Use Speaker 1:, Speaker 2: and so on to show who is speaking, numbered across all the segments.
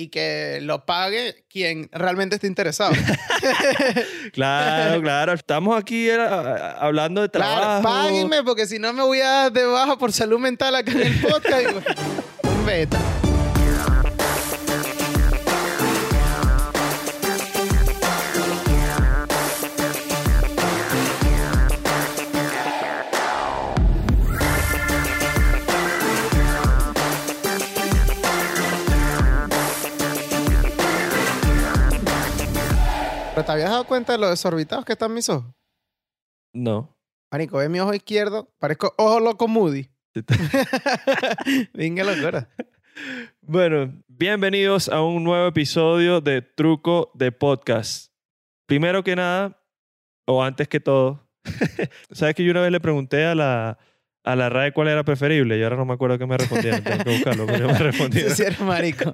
Speaker 1: y que lo pague quien realmente esté interesado.
Speaker 2: Claro, claro. Estamos aquí eh, hablando de trabajo.
Speaker 1: Claro, páguenme porque si no me voy a dar de baja por salud mental acá en el podcast. y bueno, un beta. Te habías dado cuenta de lo desorbitados que están mis ojos?
Speaker 2: No.
Speaker 1: Marico, ve mi ojo izquierdo, parezco ojo loco Moody. Venga, locura.
Speaker 2: Bueno, bienvenidos a un nuevo episodio de Truco de Podcast. Primero que nada, o antes que todo, ¿sabes que yo una vez le pregunté a la, a la RAE cuál era preferible? Y ahora no me acuerdo qué me respondieron. Tengo que buscarlo, pero me respondieron.
Speaker 1: Sí, eres marico.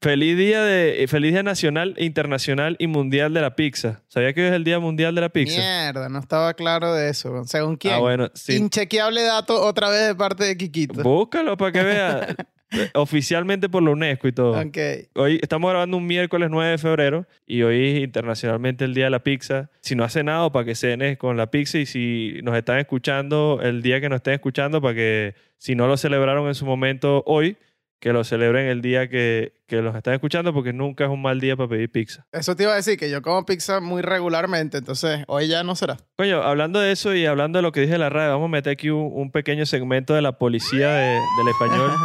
Speaker 2: Feliz día, de, feliz día nacional, internacional y mundial de la pizza. ¿Sabía que hoy es el día mundial de la pizza?
Speaker 1: Mierda, no estaba claro de eso. ¿Según quién?
Speaker 2: Ah, bueno, sí.
Speaker 1: Inchequeable dato otra vez de parte de Kikito.
Speaker 2: Búscalo para que vea. Oficialmente por la UNESCO y todo.
Speaker 1: Ok.
Speaker 2: Hoy estamos grabando un miércoles 9 de febrero y hoy es internacionalmente el Día de la Pizza. Si no has cenado, para que cenes con la pizza y si nos están escuchando el día que nos estén escuchando, para que si no lo celebraron en su momento hoy, que lo celebren el día que, que los están escuchando porque nunca es un mal día para pedir pizza.
Speaker 1: Eso te iba a decir, que yo como pizza muy regularmente, entonces hoy ya no será.
Speaker 2: Coño, hablando de eso y hablando de lo que dije en la radio, vamos a meter aquí un, un pequeño segmento de la policía de- del español.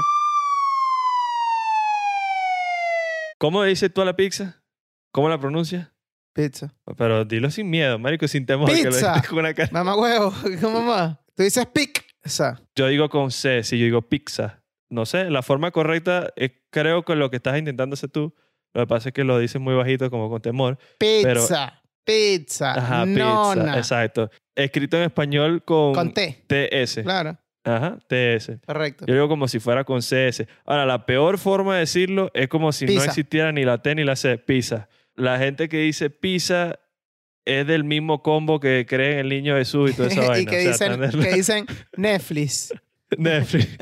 Speaker 2: ¿Cómo dices tú a la pizza? ¿Cómo la pronuncias?
Speaker 1: Pizza.
Speaker 2: Pero dilo sin miedo, marico, sin temor. que lo
Speaker 1: Pizza.
Speaker 2: dices con una cara.
Speaker 1: Mamá huevo, ¿cómo más? Tú dices pizza.
Speaker 2: Yo digo con C, si yo digo pizza. No sé, la forma correcta es creo que lo que estás intentando hacer tú. Lo que pasa es que lo dices muy bajito, como con temor.
Speaker 1: Pizza. Pizza.
Speaker 2: Ajá,
Speaker 1: Nona.
Speaker 2: pizza. Exacto. Escrito en español con,
Speaker 1: Con T.
Speaker 2: TS.
Speaker 1: Claro,
Speaker 2: Ajá, TS.
Speaker 1: correcto.
Speaker 2: Yo digo como si fuera con CS. Ahora, la peor forma de decirlo es como si no existiera ni la T ni la C. Pizza. La gente que dice pizza es del mismo combo que cree en el niño Jesús y toda esa vaina.
Speaker 1: y que,
Speaker 2: O sea,
Speaker 1: dicen, que dicen Netflix.
Speaker 2: Netflix.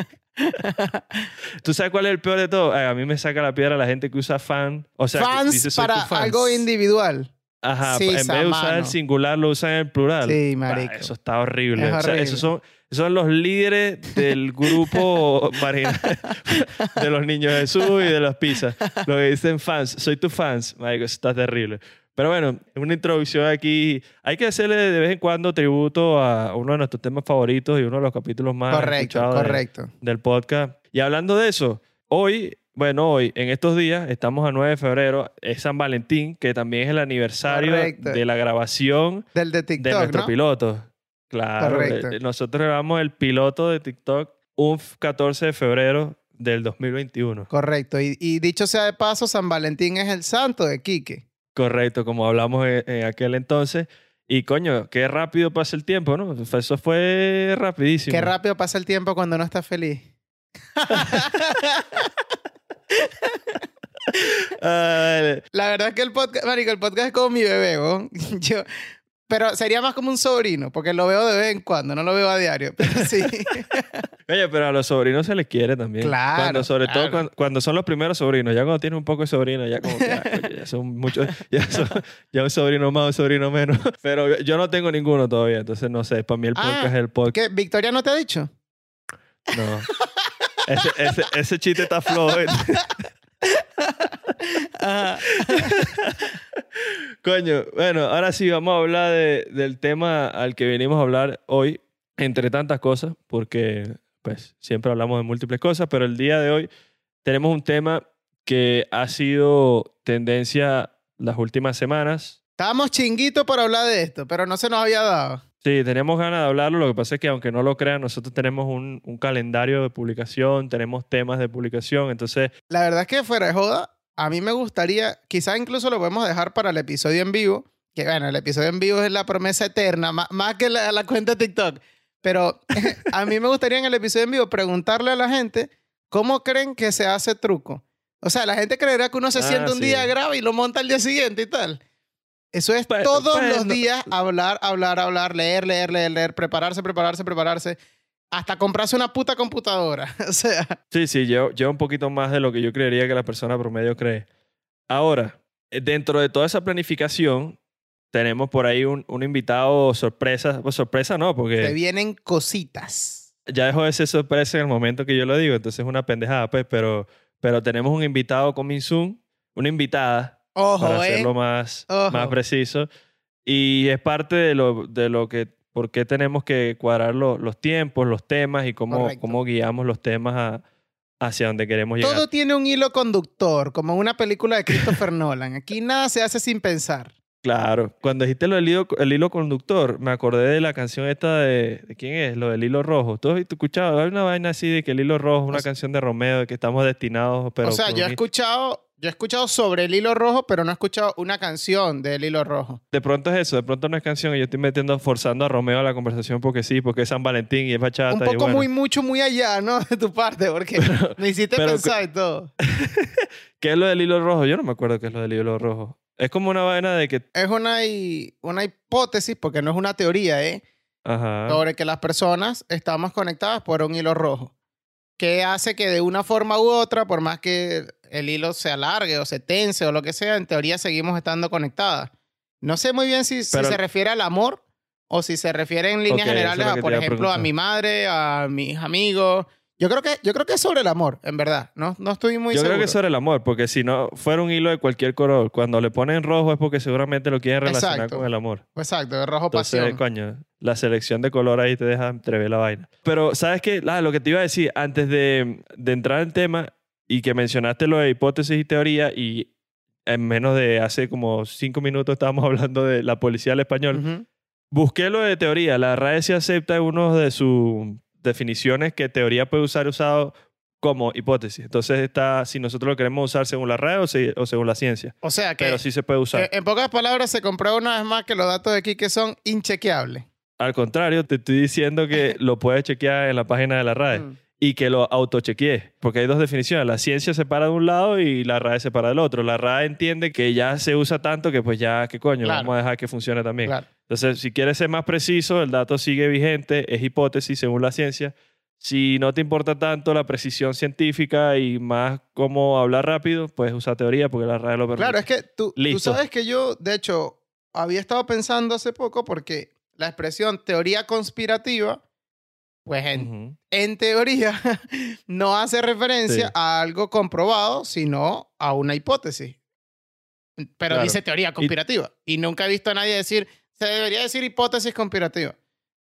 Speaker 2: ¿Tú sabes cuál es el peor de todo? Ay, a mí me saca la piedra la gente que usa fan. O sea,
Speaker 1: fans
Speaker 2: dice, "Soy tu
Speaker 1: para
Speaker 2: fans".
Speaker 1: algo individual.
Speaker 2: Ajá,
Speaker 1: Sí,
Speaker 2: en vez de usar el
Speaker 1: mano.
Speaker 2: singular, lo usan en el plural.
Speaker 1: Sí,
Speaker 2: Ah,
Speaker 1: marico.
Speaker 2: eso está horrible.
Speaker 1: Es
Speaker 2: O sea,
Speaker 1: horrible.
Speaker 2: esos son, esos son los líderes del grupo marginal de los niños de Jesús y de las pizzas. Lo que dicen fans. Soy tu fans. Marico, eso está terrible. Pero bueno, una introducción aquí. Hay que hacerle de vez en cuando tributo a uno de nuestros temas favoritos y uno de los capítulos más
Speaker 1: correcto,
Speaker 2: escuchados de-
Speaker 1: correcto.
Speaker 2: del podcast. Y hablando de eso, hoy, bueno, hoy, en estos días, estamos a 9 de febrero, es San Valentín, que también es el aniversario
Speaker 1: Correcto.
Speaker 2: de la grabación
Speaker 1: Del de
Speaker 2: de
Speaker 1: TikTok,
Speaker 2: nuestro
Speaker 1: ¿no?
Speaker 2: piloto. Claro,
Speaker 1: Correcto.
Speaker 2: nosotros grabamos el piloto de TikTok un 14 de febrero del 2021.
Speaker 1: Correcto. Y, y dicho sea de paso, San Valentín es el santo de Quique.
Speaker 2: Correcto, como hablamos en, en aquel entonces. Y coño, qué rápido pasa el tiempo, ¿no? Eso fue rapidísimo.
Speaker 1: Qué rápido pasa el tiempo cuando no estás feliz.
Speaker 2: Ah,
Speaker 1: La verdad es que el podcast, marico, el podcast es como mi bebé, ¿no? Yo, pero sería más como un sobrino, porque lo veo de vez en cuando, no lo veo a diario. Pero sí.
Speaker 2: Oye, pero a los sobrinos se les quiere también.
Speaker 1: Claro,
Speaker 2: Cuando, sobre todo cuando, cuando son los primeros sobrinos. Ya cuando tienen un poco de sobrinos, ya como que ya son muchos. Ya, son, ya un sobrino más, un sobrino menos. Pero yo no tengo ninguno todavía, entonces no sé. Para mí el
Speaker 1: Ah,
Speaker 2: podcast es el podcast.
Speaker 1: ¿Qué? ¿Victoria no te ha dicho?
Speaker 2: No. Ese, ese, ese chiste está flojo.
Speaker 1: Ajá.
Speaker 2: Coño, bueno, ahora sí vamos a hablar de- del tema al que venimos a hablar hoy, entre tantas cosas, porque pues siempre hablamos de múltiples cosas, pero el día de hoy tenemos un tema que ha sido tendencia las últimas semanas.
Speaker 1: Estábamos chinguitos por hablar de esto, pero no se nos había dado.
Speaker 2: Sí, teníamos ganas de hablarlo, lo que pasa es que aunque no lo crean, nosotros tenemos un, un calendario de publicación, tenemos temas de publicación, entonces
Speaker 1: La verdad es que fuera de joda, a mí me gustaría, quizás incluso lo podemos dejar para el episodio en vivo, que bueno, el episodio en vivo es la promesa eterna, má- más, que la, la cuenta de TikTok. Pero a mí me gustaría en el episodio en vivo preguntarle a la gente cómo creen que se hace truco. O sea, la gente creerá que uno se
Speaker 2: Ah,
Speaker 1: sienta un
Speaker 2: sí.
Speaker 1: día, graba y lo monta al día siguiente y tal. Eso es
Speaker 2: Bueno,
Speaker 1: todos
Speaker 2: bueno.
Speaker 1: los días hablar, hablar, hablar, leer, leer, leer, leer, prepararse, prepararse, prepararse. Hasta comprarse una puta computadora. o sea,
Speaker 2: Sí, sí, lleva, lleva un poquito más de lo que yo creería que la persona promedio cree. Ahora, eh, dentro de toda esa planificación, tenemos por ahí un, un invitado sorpresa. Pues sorpresa no,
Speaker 1: te
Speaker 2: porque
Speaker 1: vienen cositas.
Speaker 2: ya dejó de ser sorpresa en el momento que yo lo digo, entonces es una pendejada, pues, pero, pero tenemos un invitado con Minsun, una invitada,
Speaker 1: Ojo,
Speaker 2: para
Speaker 1: ¿eh?
Speaker 2: hacerlo más,
Speaker 1: Ojo.
Speaker 2: más preciso. Y es parte de lo, de lo que, por qué tenemos que cuadrar lo- los tiempos, los temas y cómo,
Speaker 1: Correcto.
Speaker 2: cómo guiamos los temas a- hacia donde queremos llegar.
Speaker 1: Todo tiene un hilo conductor, como una película de Christopher Nolan. Aquí nada se hace sin pensar.
Speaker 2: Claro, cuando dijiste lo del hilo, el hilo conductor, me acordé de la canción esta de, ¿de quién es? Lo del hilo rojo. ¿Tú has escuchado? Hay una vaina así de que el hilo rojo es una
Speaker 1: O
Speaker 2: canción de Romeo, de que estamos destinados, pero...
Speaker 1: o sea, yo he escuchado, yo he escuchado sobre el hilo rojo, pero no he escuchado una canción del hilo rojo.
Speaker 2: De pronto es eso, de pronto no es canción y yo estoy metiendo, forzando a Romeo a la conversación porque sí, porque es San Valentín y es bachata.
Speaker 1: Un
Speaker 2: y
Speaker 1: poco
Speaker 2: bueno.
Speaker 1: muy, mucho, muy allá, ¿no? De tu parte, porque me hiciste
Speaker 2: pero-
Speaker 1: pensar y todo.
Speaker 2: ¿Qué es lo del hilo rojo? Yo no me acuerdo qué es lo del hilo rojo. Es como una vaina de que...
Speaker 1: Es una, una hipótesis, porque no es una teoría, ¿eh?
Speaker 2: Ajá.
Speaker 1: sobre que las personas estamos conectadas por un hilo rojo, que hace que de una forma u otra, por más que el hilo se alargue o se tense o lo que sea, en teoría seguimos estando conectadas. No sé muy bien si, si
Speaker 2: Pero-
Speaker 1: se refiere al amor o si se refiere en líneas
Speaker 2: Ok, eso es
Speaker 1: generales a, por
Speaker 2: a
Speaker 1: ejemplo, a mi madre, a mis amigos. Yo creo que, yo creo que es sobre el amor, en verdad. No, no estoy muy
Speaker 2: Yo
Speaker 1: seguro.
Speaker 2: creo que es sobre el amor, porque si no fuera un hilo de cualquier color, cuando le ponen rojo es porque seguramente lo quieren relacionar
Speaker 1: Exacto.
Speaker 2: con el amor.
Speaker 1: Exacto, el rojo
Speaker 2: Entonces,
Speaker 1: pasión.
Speaker 2: coño, la selección de color ahí te deja entrever la vaina. Pero, ¿sabes qué? Ah, lo que te iba a decir, antes de, de entrar en tema y que mencionaste lo de hipótesis y teoría y en menos de hace como cinco minutos estábamos hablando de la policía del español,
Speaker 1: Ujú.
Speaker 2: busqué lo de teoría. La RAE sí acepta uno de sus definiciones que teoría puede usar usado como hipótesis. Entonces está, si nosotros lo queremos usar según la RAE o, se- o según la ciencia.
Speaker 1: O sea que,
Speaker 2: Pero sí se puede usar.
Speaker 1: en pocas palabras, se comprueba una vez más que los datos de aquí que son inchequeables.
Speaker 2: Al contrario, te estoy diciendo que lo puedes chequear en la página de la RAE.
Speaker 1: Mm.
Speaker 2: Y que lo autochequeé. Porque hay dos definiciones. La ciencia se para de un lado y la RAE se para del otro. La RAE entiende que ya se usa tanto que pues ya, ¿qué coño?
Speaker 1: Claro.
Speaker 2: Vamos a dejar que funcione también.
Speaker 1: Claro.
Speaker 2: Entonces, si quieres ser más preciso, el dato sigue vigente, es hipótesis según la ciencia. Si no te importa tanto la precisión científica y más cómo hablar rápido, puedes usar teoría porque la RAE lo permite.
Speaker 1: Claro, es que tú, tú sabes que yo, de hecho, había estado pensando hace poco porque la expresión teoría conspirativa, pues en, teoría no hace referencia
Speaker 2: Sí.
Speaker 1: a algo comprobado, sino a una hipótesis. Pero
Speaker 2: Claro.
Speaker 1: dice teoría conspirativa. Y, nunca he visto a nadie decir, se debería decir hipótesis conspirativa.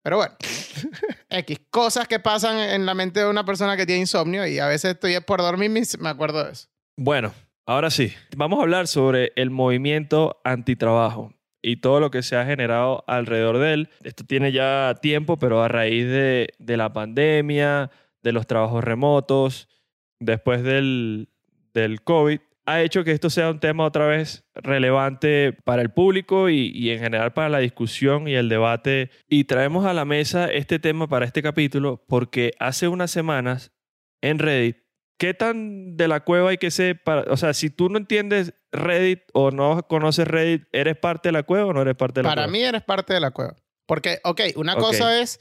Speaker 1: Pero bueno, X, cosas que pasan en la mente de una persona que tiene insomnio y a veces estoy por dormir y me acuerdo de eso.
Speaker 2: Bueno, ahora sí. Vamos a hablar sobre el movimiento antitrabajo y todo lo que se ha generado alrededor de él. Esto tiene ya tiempo, pero a raíz de, de la pandemia, de los trabajos remotos, después del, del COVID, ha hecho que esto sea un tema otra vez relevante para el público y, y en general para la discusión y el debate. Y traemos a la mesa este tema para este capítulo porque hace unas semanas en Reddit ¿Qué tan de la cueva hay que ser para, o sea, si tú no entiendes Reddit o no conoces Reddit, ¿eres parte de la cueva o no eres parte de la
Speaker 1: Para
Speaker 2: cueva?
Speaker 1: mí eres parte de la cueva. Porque, ok, una
Speaker 2: Ok.
Speaker 1: cosa es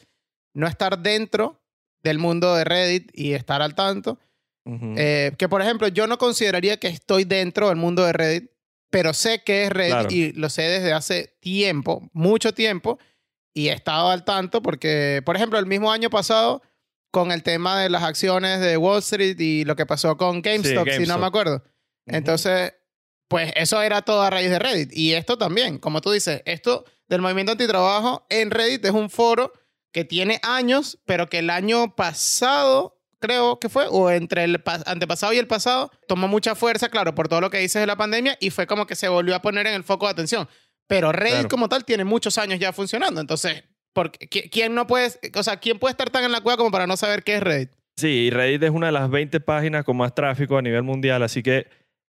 Speaker 1: no estar dentro del mundo de Reddit y estar al tanto.
Speaker 2: Ujú.
Speaker 1: Eh, que, por ejemplo, yo no consideraría que estoy dentro del mundo de Reddit, pero sé que es Reddit
Speaker 2: Claro.
Speaker 1: y lo sé desde hace tiempo, mucho tiempo, y he estado al tanto porque, por ejemplo, el mismo año pasado, con el tema de las acciones de Wall Street y lo que pasó con GameStop, si no me acuerdo. Entonces, pues eso era todo a raíz de Reddit. Y esto también, como tú dices, esto del movimiento antitrabajo en Reddit es un foro que tiene años, pero que el año pasado, creo que fue, o entre el pa- antepasado y el pasado, tomó mucha fuerza, claro, por todo lo que dices de la pandemia y fue como que se volvió a poner en el foco de atención. Pero Reddit
Speaker 2: Claro.
Speaker 1: como tal tiene muchos años ya funcionando. Entonces, ¿por qué- qui- ¿quién no puede, o sea, quién puede estar tan en la cueva como para no saber qué es Reddit?
Speaker 2: Sí, y Reddit es una de las 20 páginas con más tráfico a nivel mundial, así que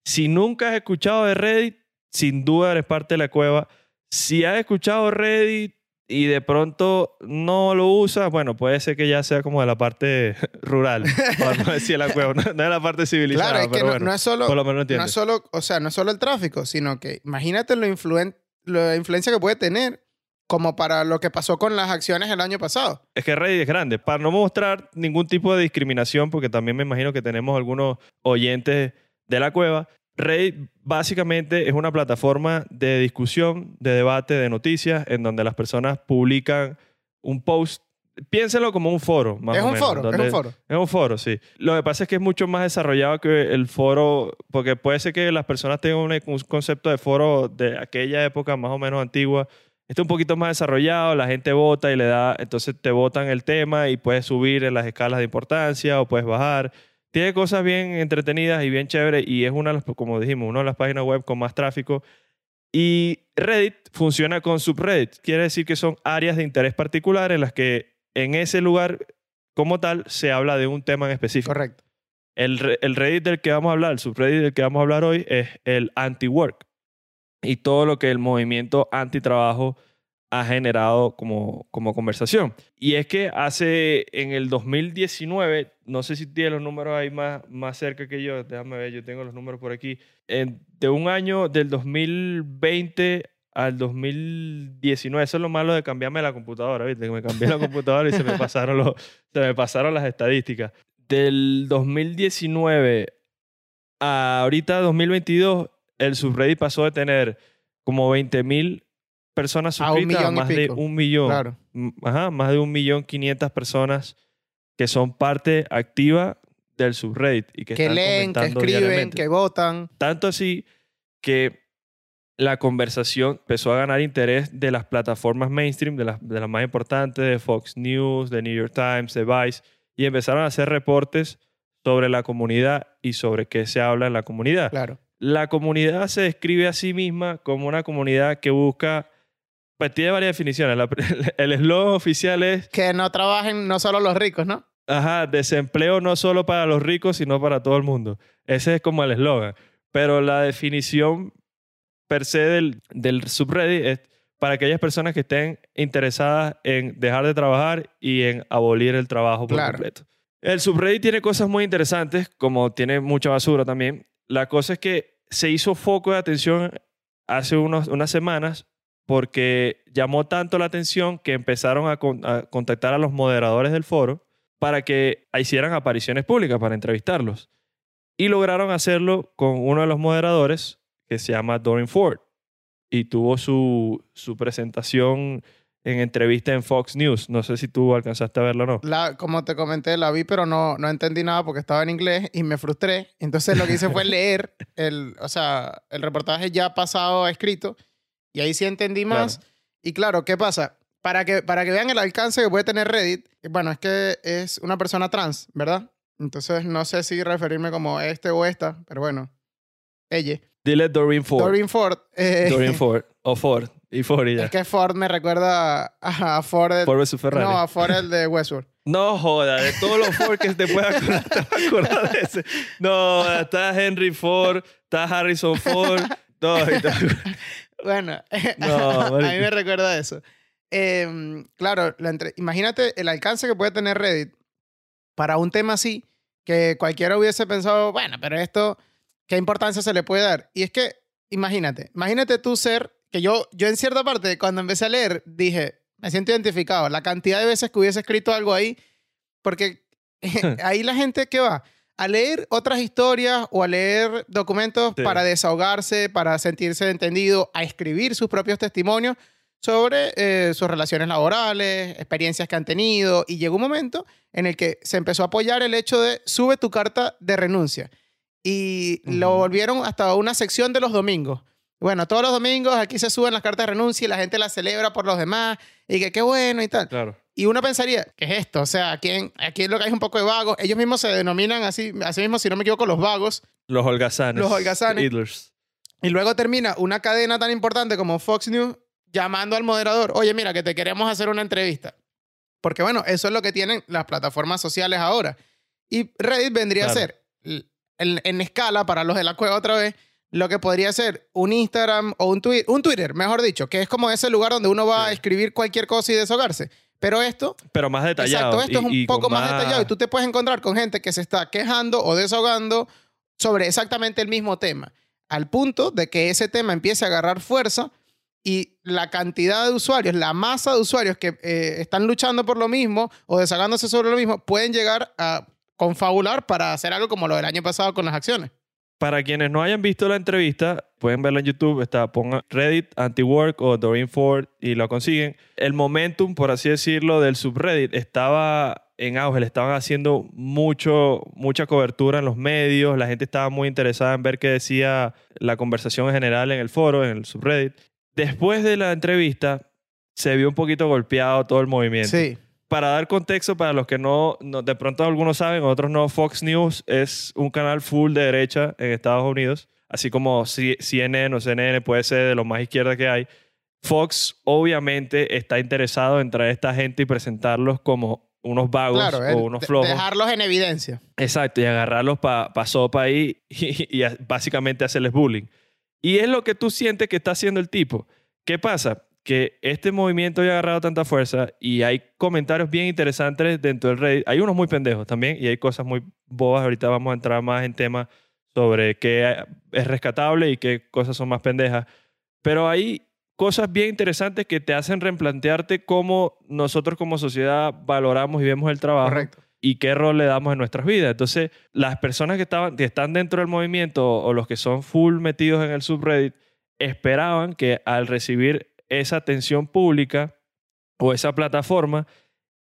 Speaker 2: si nunca has escuchado de Reddit, sin duda eres parte de la cueva. Si has escuchado Reddit y de pronto no lo usas, bueno, puede ser que ya sea como de la parte rural, por no decir la cueva, no no de la parte civilizada,
Speaker 1: Claro, es que
Speaker 2: pero
Speaker 1: no,
Speaker 2: bueno,
Speaker 1: no es solo...
Speaker 2: por lo menos
Speaker 1: no es solo, o sea, no es solo el tráfico, sino que imagínate lo influen- la influencia que puede tener como para lo que pasó con las acciones el año pasado.
Speaker 2: Es que Reddit es grande. Para no mostrar ningún tipo de discriminación, porque también me imagino que tenemos algunos oyentes de la cueva, Reddit básicamente es una plataforma de discusión, de debate, de noticias, en donde las personas publican un post. Piénsenlo como un foro, más
Speaker 1: es
Speaker 2: o
Speaker 1: un
Speaker 2: menos,
Speaker 1: foro, es un foro.
Speaker 2: Es un foro, sí. Lo que pasa es que es mucho más desarrollado que el foro, porque puede ser que las personas tengan un concepto de foro de aquella época más o menos antigua. Este es un poquito más desarrollado, la gente vota y le da, entonces te votan el tema y puedes subir en las escalas de importancia o puedes bajar. Tiene cosas bien entretenidas y bien chéveres y es una de las, como dijimos, una de las páginas web con más tráfico. Y Reddit funciona con subreddit. Quiere decir que son áreas de interés particular en las que en ese lugar como tal se habla de un tema en específico.
Speaker 1: Correcto.
Speaker 2: El, el Reddit del que vamos a hablar, el subreddit del que vamos a hablar hoy es el anti-work y todo lo que el movimiento anti-trabajo ha generado como, como conversación. Y es que hace en el 2019, no sé si tiene los números ahí más, más cerca que yo, déjame ver, yo tengo los números por aquí, en- de un año del 2020 al 2019, eso es lo malo de cambiarme la computadora, ¿viste? Que me cambié la computadora y se me pasaron, los, se me pasaron las estadísticas. Del 2019 a ahorita 2022, el subreddit pasó de tener como 20.000 personas
Speaker 1: A un
Speaker 2: suscritas a,
Speaker 1: y
Speaker 2: más de un millón.
Speaker 1: Claro.
Speaker 2: Ajá, más de un millón quinientas personas que son parte activa del subreddit y que,
Speaker 1: Que
Speaker 2: están
Speaker 1: leen, que escriben, que votan.
Speaker 2: Tanto así que la conversación empezó a ganar interés de las plataformas mainstream, de las, de las más importantes, de Fox News, de New York Times, de Vice, y empezaron a hacer reportes sobre la comunidad y sobre qué se habla en la comunidad.
Speaker 1: Claro.
Speaker 2: La comunidad se describe a sí misma como una comunidad que busca, pues tiene varias definiciones. La- el eslogan oficial es,
Speaker 1: Que no trabajen no solo los ricos, ¿no?
Speaker 2: ajá, desempleo no solo para los ricos, sino para todo el mundo. Ese es como el eslogan. Pero la definición per se del, del subreddit es para aquellas personas que estén interesadas en dejar de trabajar y en abolir el trabajo por
Speaker 1: Claro.
Speaker 2: completo. El subreddit tiene cosas muy interesantes, como tiene mucha basura también. La cosa es que se hizo foco de atención hace unos, unas semanas porque llamó tanto la atención que empezaron a, a contactar a los moderadores del foro para que hicieran apariciones públicas, para entrevistarlos. Y lograron hacerlo con uno de los moderadores que se llama Doreen Ford. Y tuvo su, su presentación en entrevista en Fox News. No sé si tú alcanzaste a verlo o no.
Speaker 1: La, como te comenté, la vi, pero no, no entendí nada porque estaba en inglés y me frustré. Entonces lo que hice fue leer el, o sea, el reportaje ya pasado escrito y ahí sí entendí más. Y claro, ¿qué pasa? Para que, para que vean el alcance que puede tener Reddit, bueno, es que es una persona trans, ¿verdad? Entonces no sé si referirme como este o esta, pero bueno, ella.
Speaker 2: Dile Doreen Ford.
Speaker 1: Doreen Ford. eh,
Speaker 2: Doreen Ford. O Ford. Y Ford y ya.
Speaker 1: Es que Ford me recuerda a, a Ford. el-
Speaker 2: Ford versus Ferrari.
Speaker 1: no,
Speaker 2: No,
Speaker 1: a Ford el de Westworld.
Speaker 2: joda, de todos los Ford que te puedas acordar, te vas a acordar de ese. No, está Henry Ford, está Harrison Ford. No, te-
Speaker 1: Bueno,
Speaker 2: No,
Speaker 1: a mí me recuerda eso. Em, claro, la entre- imagínate el alcance que puede tener Reddit para un tema así, que cualquiera hubiese pensado, bueno, pero esto, ¿qué importancia se le puede dar? Y es que, imagínate, imagínate tú ser, que yo, yo en cierta parte, cuando empecé a leer, dije, me siento identificado, la cantidad de veces que hubiese escrito algo ahí, porque ahí la gente que va a leer otras historias o a leer documentos
Speaker 2: Sí.
Speaker 1: para desahogarse, para sentirse entendido, a escribir sus propios testimonios sobre eh, sus relaciones laborales, experiencias que han tenido. Y llegó un momento en el que se empezó a apoyar el hecho de sube tu carta de renuncia. Y lo volvieron hasta una sección de los domingos. Bueno, todos los domingos aquí se suben las cartas de renuncia y la gente las celebra por los demás y que qué bueno y tal.
Speaker 2: Claro.
Speaker 1: Y uno pensaría, ¿qué es esto? O sea, aquí, en- aquí lo que hay es un poco de vagos. Ellos mismos se denominan así, así mismo, si no me equivoco, los vagos.
Speaker 2: Los holgazanes.
Speaker 1: Los holgazanes.
Speaker 2: Idlers.
Speaker 1: Y luego termina una cadena tan importante como Fox News llamando al moderador, oye, mira, que te queremos hacer una entrevista. Porque bueno, eso es lo que tienen las plataformas sociales ahora. Y Reddit vendría
Speaker 2: Claro.
Speaker 1: a ser, en, en escala, para los de la cueva otra vez, lo que podría ser un Instagram o un Twitter, un Twitter, mejor dicho, que es como ese lugar donde uno va a escribir cualquier cosa y desahogarse. Pero esto
Speaker 2: Pero más detallado.
Speaker 1: Exacto, esto es un
Speaker 2: y
Speaker 1: poco más, detallado y tú te puedes encontrar con gente que se está quejando o desahogando sobre exactamente el mismo tema, al punto de que ese tema empiece a agarrar fuerza y la cantidad de usuarios, la masa de usuarios que eh, están luchando por lo mismo o desagándose sobre lo mismo, pueden llegar a confabular para hacer algo como lo del año pasado con las acciones.
Speaker 2: Para quienes no hayan visto la entrevista, pueden verla en YouTube. Está, pongan Reddit, Anti-Work o Doreen Ford y lo consiguen. El momentum, por así decirlo, del subreddit estaba en auge. Le estaban haciendo mucho, mucha cobertura en los medios. La gente estaba muy interesada en ver qué decía la conversación en general en el foro, en el subreddit. Después de la entrevista, se vio un poquito golpeado todo el movimiento.
Speaker 1: Sí.
Speaker 2: Para dar contexto, para los que no, no- de pronto algunos saben, otros no, Fox News es un canal full de derecha en Estados Unidos, así como CNN o CNN puede ser de lo más izquierda que hay. Fox obviamente está interesado en traer a esta gente y presentarlos como unos vagos
Speaker 1: Claro,
Speaker 2: o unos flojos.
Speaker 1: dejarlos en evidencia.
Speaker 2: Exacto, y agarrarlos para pa sopa ahí y, y a- básicamente hacerles bullying. Y es lo que tú sientes que está haciendo el tipo. ¿Qué pasa? Que este movimiento había agarrado tanta fuerza y hay comentarios bien interesantes dentro del Reddit. Hay unos muy pendejos también y hay cosas muy bobas. Ahorita vamos a entrar más en temas sobre qué es rescatable y qué cosas son más pendejas. Pero hay cosas bien interesantes que te hacen replantearte cómo nosotros como sociedad valoramos y vemos el trabajo
Speaker 1: Correcto.
Speaker 2: y qué rol le damos en nuestras vidas. Entonces, las personas que, estaban, que están dentro del movimiento o los que son full metidos en el subreddit esperaban que al recibir esa atención pública o esa plataforma,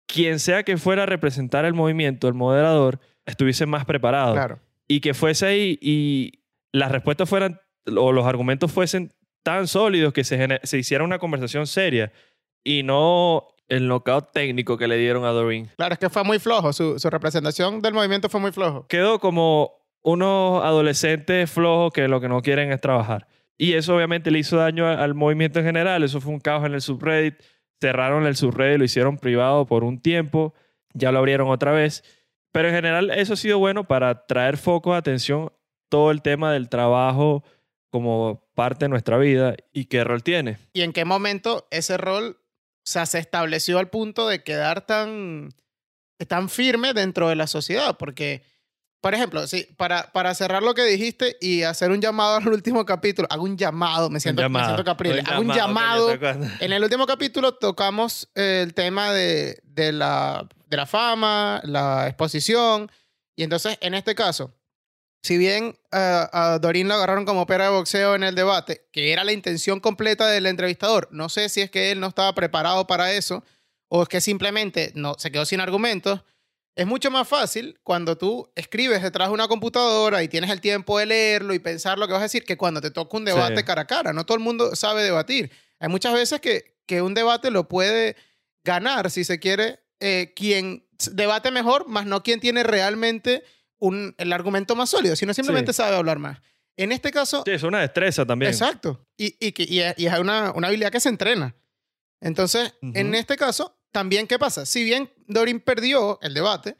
Speaker 2: quien sea que fuera a representar el movimiento, el moderador, estuviese más preparado
Speaker 1: Claro.
Speaker 2: y que fuese ahí y las respuestas fueran o los argumentos fuesen tan sólidos que se, hiciera una conversación seria y no el knockout técnico que le dieron a Doreen.
Speaker 1: Claro, es que fue muy flojo. Su, su representación del movimiento fue muy flojo.
Speaker 2: quedó como unos adolescentes flojos que lo que no quieren es trabajar. Y eso obviamente le hizo daño al movimiento en general. Eso fue un caos en el subreddit. Cerraron el subreddit, lo hicieron privado por un tiempo. Ya lo abrieron otra vez. Pero en general eso ha sido bueno para traer foco de atención todo el tema del trabajo como parte de nuestra vida y qué rol tiene.
Speaker 1: ¿Y en qué momento ese rol o sea, se estableció al punto de quedar tan, tan firme dentro de la sociedad? Porque, por ejemplo, sí, para, para cerrar lo que dijiste y hacer un llamado al último capítulo, hago un llamado, me siento,
Speaker 2: Un
Speaker 1: me
Speaker 2: llamado.
Speaker 1: siento Caprile, hago un
Speaker 2: llamado,
Speaker 1: llamado. En el último capítulo tocamos eh, el tema de, de la, de la fama, la exposición. Y entonces, en este caso, si bien eh, a Dorín lo agarraron como pera de boxeo en el debate, que era la intención completa del entrevistador, no sé si es que él no estaba preparado para eso o es que simplemente no, se quedó sin argumentos. Es mucho más fácil cuando tú escribes detrás de una computadora y tienes el tiempo de leerlo y pensar lo que vas a decir que cuando te toca un debate
Speaker 2: Sí.
Speaker 1: cara a cara. No todo el mundo sabe debatir. Hay muchas veces que, que un debate lo puede ganar, si se quiere, eh, quien debate mejor, más no quien tiene realmente un, el argumento más sólido, sino simplemente
Speaker 2: Sí.
Speaker 1: sabe hablar más. En este caso,
Speaker 2: Sí, es una destreza también.
Speaker 1: Exacto. Y, y, que- y es, y es una, una habilidad que se entrena. Entonces, en este caso, también, ¿qué pasa? Si bien Dorin perdió el debate,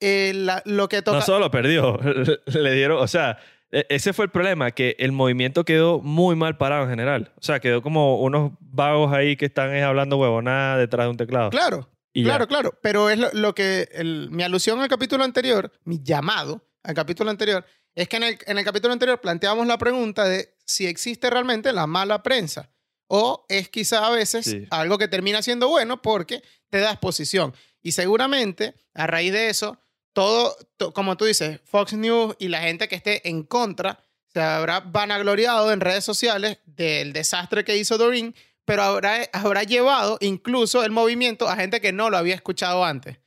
Speaker 1: eh, la- lo que toca...
Speaker 2: No solo perdió, le dieron, o sea, e- ese fue el problema, que el movimiento quedó muy mal parado en general. O sea, quedó como unos vagos ahí que están hablando huevonada detrás de un teclado.
Speaker 1: Claro,
Speaker 2: Y ya.
Speaker 1: claro, claro. Pero es lo, lo que... el- mi alusión al capítulo anterior, mi llamado al capítulo anterior, es que en el, en el capítulo anterior planteamos la pregunta de si existe realmente la mala prensa. O es quizá a veces
Speaker 2: Sí.
Speaker 1: algo que termina siendo bueno porque te da exposición. Y seguramente, a raíz de eso, todo, to- como tú dices, Fox News y la gente que esté en contra se habrá vanagloriado en redes sociales del desastre que hizo Doreen, pero habrá, habrá llevado incluso el movimiento a gente que no lo había escuchado antes.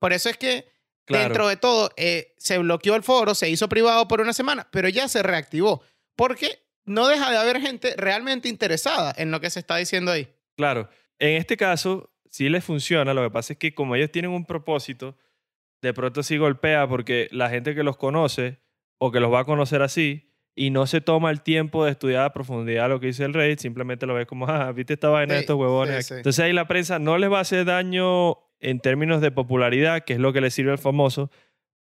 Speaker 1: Por eso es que
Speaker 2: Claro.
Speaker 1: dentro de todo eh, se bloqueó el foro, se hizo privado por una semana, pero ya se reactivó. Porque no deja de haber gente realmente interesada en lo que se está diciendo ahí.
Speaker 2: Claro. En este caso, sí les funciona. Lo que pasa es que como ellos tienen un propósito, de pronto sí golpea porque la gente que los conoce o que los va a conocer así y no se toma el tiempo de estudiar a profundidad lo que dice el Reddit, simplemente lo ve como, ah, viste esta vaina de
Speaker 1: Sí,
Speaker 2: estos huevones.
Speaker 1: sí, sí.
Speaker 2: Entonces ahí la prensa no les va a hacer daño en términos de popularidad, que es lo que le sirve al famoso,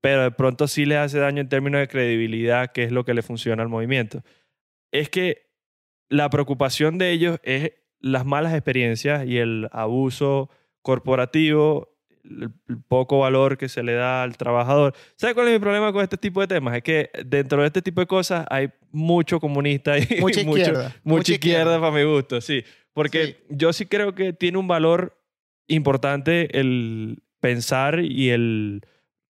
Speaker 2: pero de pronto sí les hace daño en términos de credibilidad, que es lo que le funciona al movimiento. Es que la preocupación de ellos es las malas experiencias y el abuso corporativo, el, poco valor que se le da al trabajador. ¿Sabes cuál es mi problema con este tipo de temas? Es que dentro de este tipo de cosas hay mucho comunista y
Speaker 1: Mucha
Speaker 2: mucho-
Speaker 1: izquierda.
Speaker 2: mucha izquierda para mi gusto, sí. Porque
Speaker 1: Sí.
Speaker 2: yo sí creo que tiene un valor importante el pensar y el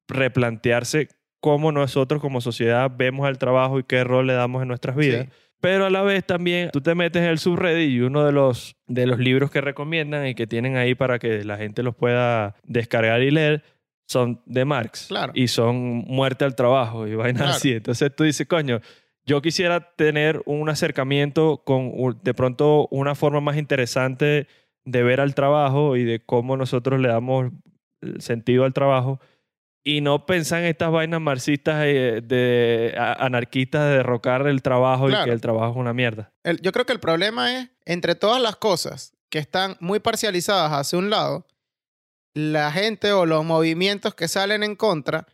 Speaker 2: replantearse cómo nosotros como sociedad vemos al trabajo y qué rol le damos en nuestras vidas.
Speaker 1: Sí.
Speaker 2: Pero a la vez también tú te metes en el subreddit y uno de los, de los libros que recomiendan y que tienen ahí para que la gente los pueda descargar y leer son de Marx.
Speaker 1: Claro.
Speaker 2: Y son muerte al trabajo y vainas
Speaker 1: Claro.
Speaker 2: así. Entonces tú dices, coño, yo quisiera tener un acercamiento con de pronto una forma más interesante de ver al trabajo y de cómo nosotros le damos el sentido al trabajo y no pensar en estas vainas marxistas eh, de a- anarquistas de derrocar el trabajo y que el trabajo es una mierda.
Speaker 1: El- yo creo que el problema es, entre todas las cosas que están muy parcializadas hacia un lado, la gente o los movimientos que salen en contra,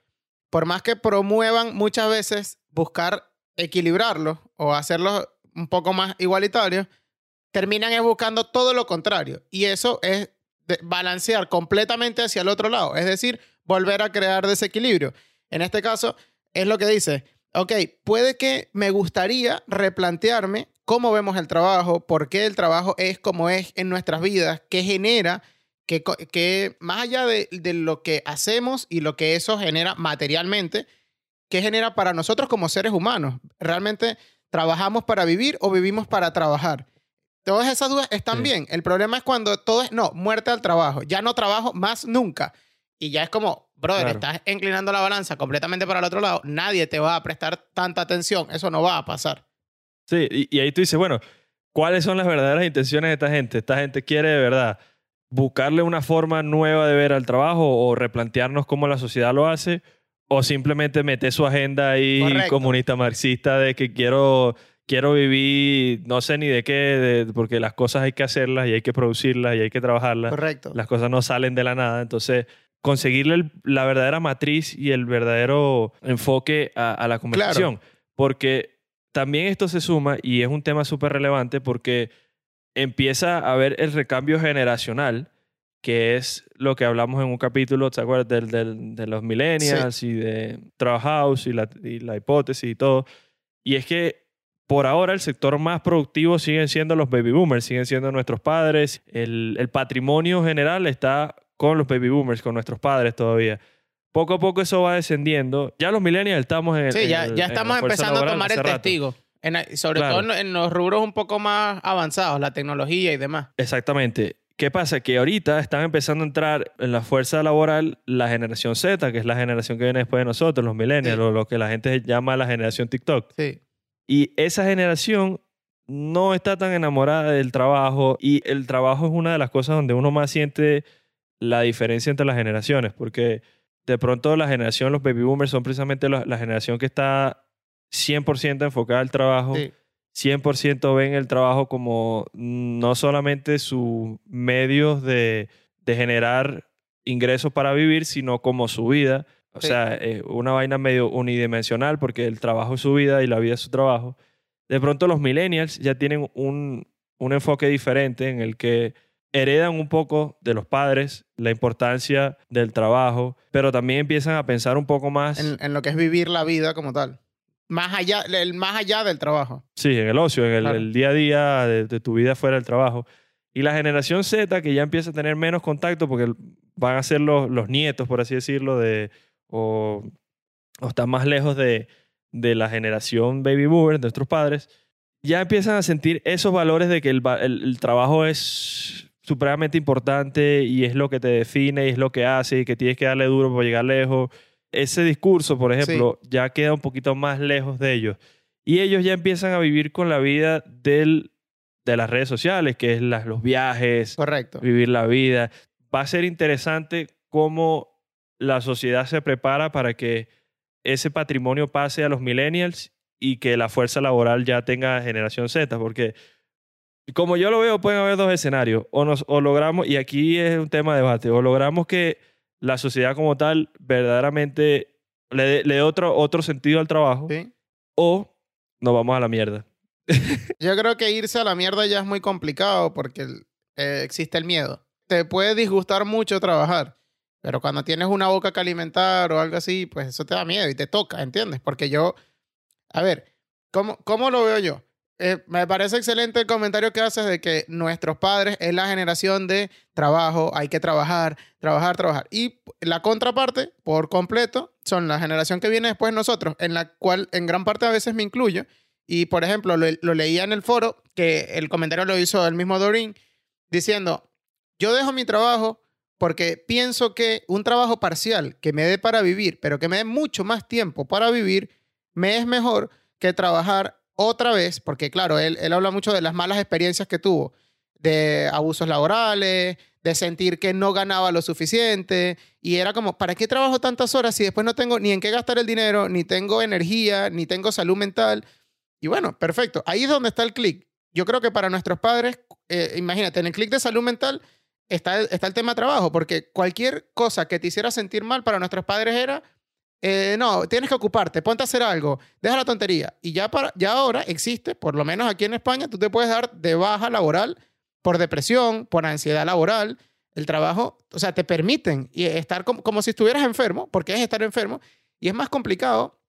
Speaker 1: por más que promuevan muchas veces buscar equilibrarlos o hacerlos un poco más igualitarios, terminan es buscando todo lo contrario. Y eso es balancear completamente hacia el otro lado, es decir, volver a crear desequilibrio. En este caso, es lo que dice, ok, puede que me gustaría replantearme cómo vemos el trabajo, por qué el trabajo es como es en nuestras vidas, qué genera, que, que más allá de, de lo que hacemos y lo que eso genera materialmente, qué genera para nosotros como seres humanos. ¿Realmente trabajamos para vivir o vivimos para trabajar? Todas esas dudas están
Speaker 2: Sí.
Speaker 1: bien. El problema es cuando todo es, no, muerte al trabajo. Ya no trabajo más nunca. Y ya es como, brother,
Speaker 2: Claro.
Speaker 1: estás inclinando la balanza completamente para el otro lado. Nadie te va a prestar tanta atención. Eso no va a pasar.
Speaker 2: Sí, y, y ahí tú dices, bueno, ¿cuáles son las verdaderas intenciones de esta gente? Esta gente quiere de verdad buscarle una forma nueva de ver al trabajo o replantearnos cómo la sociedad lo hace o simplemente meter su agenda ahí
Speaker 1: Correcto.
Speaker 2: comunista marxista de que quiero quiero vivir no sé ni de qué de- porque las cosas hay que hacerlas y hay que producirlas y hay que trabajarlas
Speaker 1: Correcto.
Speaker 2: las cosas no salen de la nada. Entonces, conseguirle el- la verdadera matriz y el verdadero enfoque a, a la conversación. Porque también esto se suma y es un tema súper relevante porque empieza a haber el recambio generacional, que es lo que hablamos en un capítulo, ¿te acuerdas? Del, del- de los millennials y de Trust House y la, y la hipótesis y todo. Y es que por ahora el sector más productivo siguen siendo los baby boomers, siguen siendo nuestros padres. El, el patrimonio general está con los baby boomers, con nuestros padres todavía. Poco a poco eso va descendiendo. Ya los millennials estamos en el-
Speaker 1: Sí,
Speaker 2: en
Speaker 1: ya,
Speaker 2: el-
Speaker 1: ya estamos empezando a tomar el testigo. En- sobre
Speaker 2: Claro.
Speaker 1: todo en, en los rubros un poco más avanzados, la tecnología y demás.
Speaker 2: Exactamente. ¿Qué pasa? Que ahorita están empezando a entrar en la fuerza laboral la generación Z, que es la generación que viene después de nosotros, los millennials,
Speaker 1: Sí.
Speaker 2: o lo que la gente llama la generación TikTok.
Speaker 1: Sí.
Speaker 2: Y esa generación no está tan enamorada del trabajo y el trabajo es una de las cosas donde uno más siente la diferencia entre las generaciones, porque de pronto la generación, los baby boomers son precisamente la, la generación que está 100% enfocada al trabajo,
Speaker 1: sí.
Speaker 2: 100% ven el trabajo como no solamente sus medios de, de generar ingresos para vivir, sino como su vida. O
Speaker 1: Sí.
Speaker 2: sea, eh, una vaina medio unidimensional porque el trabajo es su vida y la vida es su trabajo. De pronto los millennials ya tienen un, un enfoque diferente en el que heredan un poco de los padres la importancia del trabajo, pero también empiezan a pensar un poco más
Speaker 1: En, en lo que es vivir la vida como tal. Más allá, el, más allá del trabajo.
Speaker 2: Sí, en el ocio, en el,
Speaker 1: Claro.
Speaker 2: el día a día de, de tu vida fuera del trabajo. Y la generación Z, que ya empieza a tener menos contacto porque van a ser los, los nietos, por así decirlo, de, o, o están más lejos de, de la generación baby boomer, de nuestros padres, ya empiezan a sentir esos valores de que el, el- el trabajo es supremamente importante y es lo que te define y es lo que hace y que tienes que darle duro para llegar lejos. Ese discurso, por ejemplo, ya queda un poquito más lejos de ellos. Y ellos ya empiezan a vivir con la vida del, de las redes sociales, que es las- los viajes,
Speaker 1: Correcto.
Speaker 2: vivir la vida. Va a ser interesante cómo la sociedad se prepara para que ese patrimonio pase a los millennials y que la fuerza laboral ya tenga generación Z, porque como yo lo veo, pueden haber dos escenarios. O, nos, o logramos, y aquí es un tema de debate, o logramos que la sociedad como tal verdaderamente le dé le dé otro, otro sentido al trabajo,
Speaker 1: Sí.
Speaker 2: o nos vamos a la mierda.
Speaker 1: Yo creo que irse a la mierda ya es muy complicado porque eh, existe el miedo. Te puede disgustar mucho trabajar. Pero cuando tienes una boca que alimentar o algo así, pues eso te da miedo y te toca, ¿entiendes? Porque yo, a ver, ¿cómo, cómo lo veo yo? Eh, me parece excelente el comentario que haces de que nuestros padres es la generación de trabajo, hay que trabajar, trabajar, trabajar. Y la contraparte, por completo, son la generación que viene después de nosotros, en la cual en gran parte a veces me incluyo. Y, por ejemplo, lo, lo leía en el foro, que el comentario lo hizo el mismo Dorin, diciendo, yo dejo mi trabajo porque pienso que un trabajo parcial que me dé para vivir, pero que me dé mucho más tiempo para vivir, me es mejor que trabajar otra vez, porque claro, él, él habla mucho de las malas experiencias que tuvo, de abusos laborales, de sentir que no ganaba lo suficiente, y era como, ¿para qué trabajo tantas horas si después no tengo ni en qué gastar el dinero, ni tengo energía, ni tengo salud mental? Y bueno, perfecto, ahí es donde está el clic. Yo creo que para nuestros padres, eh, imagínate, en el clic de salud mental está está el tema trabajo, porque cualquier cosa que te hiciera sentir mal para nuestros padres era eh, no, tienes que ocuparte, ponte a hacer algo, deja la tontería. Y ya, para, ya ahora existe, por lo menos aquí en España, tú te puedes dar de baja laboral por depresión, por ansiedad laboral. El trabajo, o sea, te permiten estar como, como si estuvieras enfermo, porque es estar enfermo, y es más complicado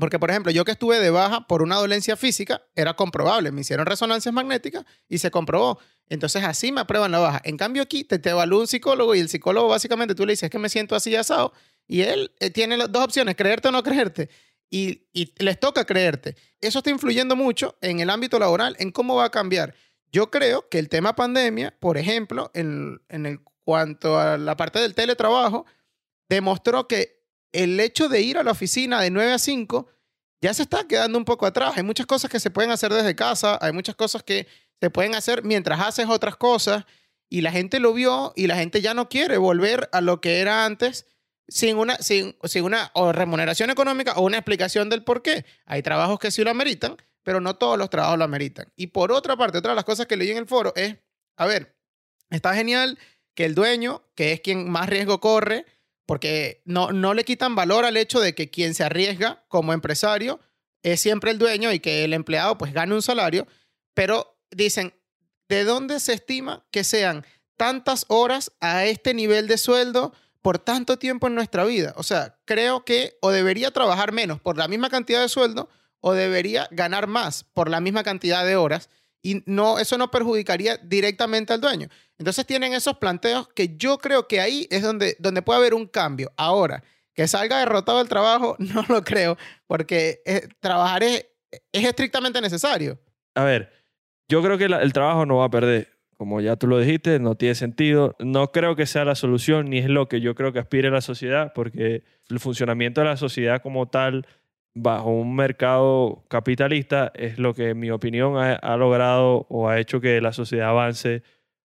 Speaker 1: porque, por ejemplo, yo que estuve de baja por una dolencia física, era comprobable. Me hicieron resonancias magnéticas y se comprobó. Entonces, así me aprueban la baja. En cambio, aquí te, te evalúa un psicólogo y el psicólogo básicamente tú le dices que me siento así asado y él eh, tiene las dos opciones, creerte o no creerte. Y, les toca creerte. Eso está influyendo mucho en el ámbito laboral, en cómo va a cambiar. Yo creo que el tema pandemia, por ejemplo, en, en el cuanto a la parte del teletrabajo, demostró que el hecho de ir a la oficina de 9 a 5 ya se está quedando un poco atrás. Hay muchas cosas que se pueden hacer desde casa, hay muchas cosas que se pueden hacer mientras haces otras cosas y la gente lo vio y la gente ya no quiere volver a lo que era antes sin una, sin, sin una remuneración económica o una explicación del por qué. Hay trabajos que sí lo ameritan, pero no todos los trabajos lo ameritan. Y por otra parte, otra de las cosas que leí en el foro es, a ver, está genial que el dueño, que es quien más riesgo corre, porque no, no le quitan valor al hecho de que quien se arriesga como empresario es siempre el dueño y que el empleado pues gane un salario, pero dicen, ¿de dónde se estima que sean tantas horas a este nivel de sueldo? Por tanto tiempo en nuestra vida. O sea, creo que o debería trabajar menos por la misma cantidad de sueldo o debería ganar más por la misma cantidad de horas y no eso no perjudicaría directamente al dueño. Entonces tienen esos planteos que yo creo que ahí es donde, donde puede haber un cambio. Ahora, que salga derrotado el trabajo, no lo creo, porque eh, trabajar es, es estrictamente necesario.
Speaker 2: A ver, yo creo que el trabajo no va a perder como ya tú lo dijiste, no tiene sentido. No creo que sea la solución ni es lo que yo creo que aspire la sociedad, porque el funcionamiento de la sociedad como tal, bajo un mercado capitalista, es lo que, en mi opinión, ha, logrado o ha hecho que la sociedad avance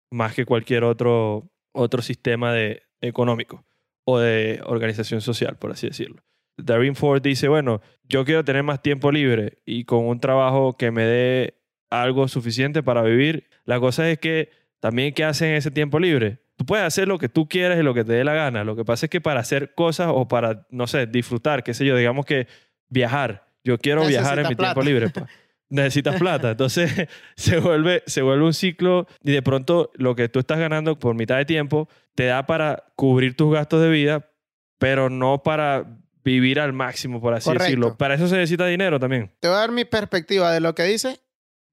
Speaker 2: más que cualquier otro, otro sistema de, económico o de organización social, por así decirlo. Darwin Ford dice, bueno, yo quiero tener más tiempo libre y con un trabajo que me dé algo suficiente para vivir. La cosa es que también qué hacen en ese tiempo libre. Tú puedes hacer lo que tú quieras y lo que te dé la gana. Lo que pasa es que para hacer cosas o para, no sé, disfrutar, qué sé yo, digamos que viajar. Yo quiero viajar en mi tiempo libre. Pues. Necesitas plata. Entonces se vuelve, se vuelve un ciclo y de pronto lo que tú estás ganando por mitad de tiempo te da para cubrir tus gastos de vida, pero no para vivir al máximo, por así decirlo. Para eso se necesita dinero también.
Speaker 1: Te voy a dar mi perspectiva de lo que dices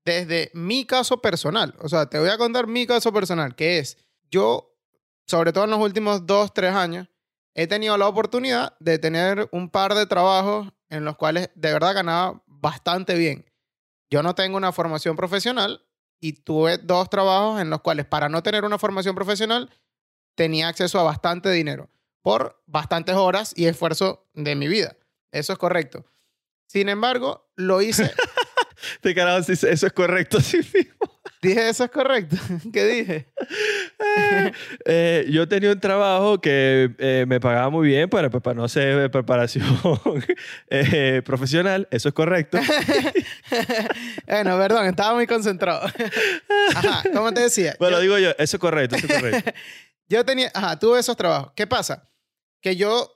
Speaker 1: desde mi caso personal. O sea, te voy a contar mi caso personal, que es, yo, sobre todo en los últimos dos, tres años, he tenido la oportunidad de tener un par de trabajos en los cuales de verdad ganaba bastante bien. Yo no tengo una formación profesional y tuve dos trabajos en los cuales para no tener una formación profesional tenía acceso a bastante dinero por bastantes horas y esfuerzo de mi vida. Eso es correcto. Sin embargo, lo hice
Speaker 2: Te carajo, eso es correcto, sí mismo.
Speaker 1: Dije, eso es correcto. ¿Qué dije?
Speaker 2: eh, yo tenía un trabajo que eh, me pagaba muy bien para, para no ser preparación eh, profesional. Eso es correcto.
Speaker 1: bueno, perdón, estaba muy concentrado. Ajá, ¿cómo te decía?
Speaker 2: Bueno, digo yo, eso es correcto, eso es correcto.
Speaker 1: yo tenía, ajá, tuve esos trabajos. ¿Qué pasa? Que yo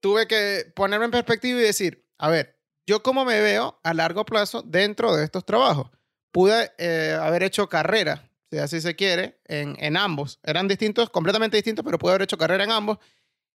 Speaker 1: tuve que ponerme en perspectiva y decir, a ver, yo cómo me veo a largo plazo dentro de estos trabajos. Pude eh, haber hecho carrera, si así se quiere, en, en ambos. Eran distintos, completamente distintos, pero pude haber hecho carrera en ambos.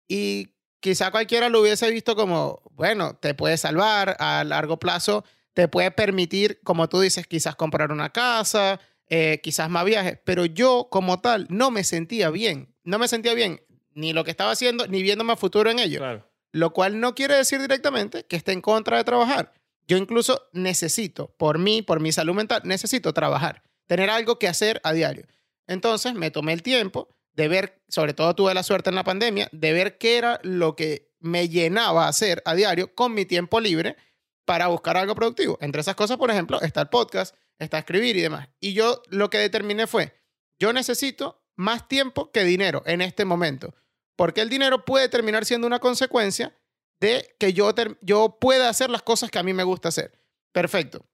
Speaker 1: Y quizá cualquiera lo hubiese visto como, bueno, te puede salvar a largo plazo, te puede permitir, como tú dices, quizás comprar una casa, eh, quizás más viajes, pero yo como tal no me sentía bien, no me sentía bien ni lo que estaba haciendo, ni viéndome a futuro en ello.
Speaker 2: Claro.
Speaker 1: Lo cual no quiere decir directamente que esté en contra de trabajar. Yo incluso necesito, por mí, por mi salud mental, necesito trabajar, tener algo que hacer a diario. Entonces me tomé el tiempo de ver, sobre todo tuve la suerte en la pandemia, de ver qué era lo que me llenaba hacer a diario con mi tiempo libre para buscar algo productivo. Entre esas cosas, por ejemplo, está el podcast, está escribir y demás. Y yo lo que determiné fue, yo necesito más tiempo que dinero en este momento, porque el dinero puede terminar siendo una consecuencia de que yo, yo pueda hacer las cosas que a mí me gusta hacer. Perfecto.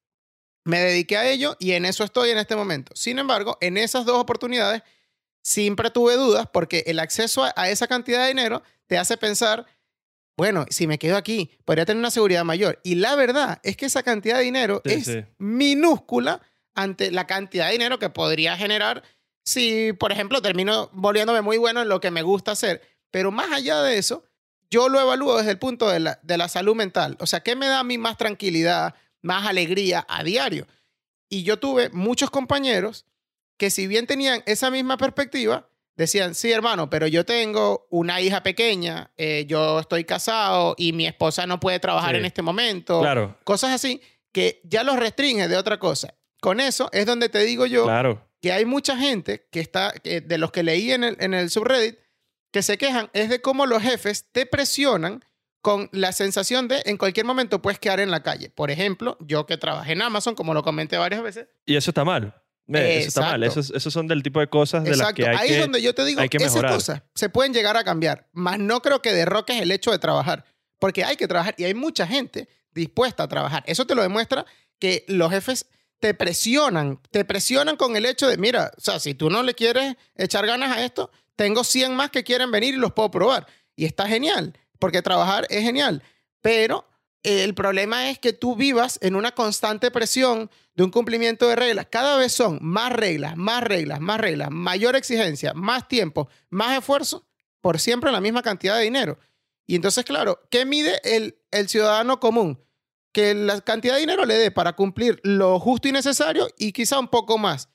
Speaker 1: Me dediqué a ello y en eso estoy en este momento. Sin embargo, en esas dos oportunidades siempre tuve dudas porque el acceso a, esa cantidad de dinero te hace pensar, bueno, si me quedo aquí, podría tener una seguridad mayor. Y la verdad es que esa cantidad de dinero es minúscula ante la cantidad de dinero que podría generar si, por ejemplo, termino volviéndome muy bueno en lo que me gusta hacer. Pero más allá de eso, yo lo evalúo desde el punto de la, de la salud mental. O sea, ¿qué me da a mí más tranquilidad, más alegría a diario? Y yo tuve muchos compañeros que si bien tenían esa misma perspectiva, decían, sí, hermano, pero yo tengo una hija pequeña, eh, yo estoy casado y mi esposa no puede trabajar en este momento.
Speaker 2: Claro.
Speaker 1: Cosas así que ya los restringe de otra cosa. Con eso es donde te digo yo que hay mucha gente que está, de los que leí en el, en el subreddit, que se quejan es de cómo los jefes te presionan con la sensación de en cualquier momento puedes quedar en la calle. Por ejemplo, yo que trabajé en Amazon, como lo comenté varias veces.
Speaker 2: Y eso está mal. Eso está mal. Esos, son del tipo de cosas de las que hay
Speaker 1: Ahí es donde yo te digo, que esas cosas se pueden llegar a cambiar, más no creo que derroques el hecho de trabajar, porque hay que trabajar y hay mucha gente dispuesta a trabajar. Eso te lo demuestra que los jefes te presionan, te presionan con el hecho de, mira, o sea, si tú no le quieres echar ganas a esto, tengo 100 más que quieren venir y los puedo probar. Y está genial, porque trabajar es genial, pero el problema es que tú vivas en una constante presión de un cumplimiento de reglas. Cada vez son más reglas, más reglas, más reglas, mayor exigencia, más tiempo, más esfuerzo, por siempre la misma cantidad de dinero. Y entonces, claro, ¿qué mide el, el ciudadano común? Que la cantidad de dinero le dé para cumplir lo justo y necesario y quizá un poco más.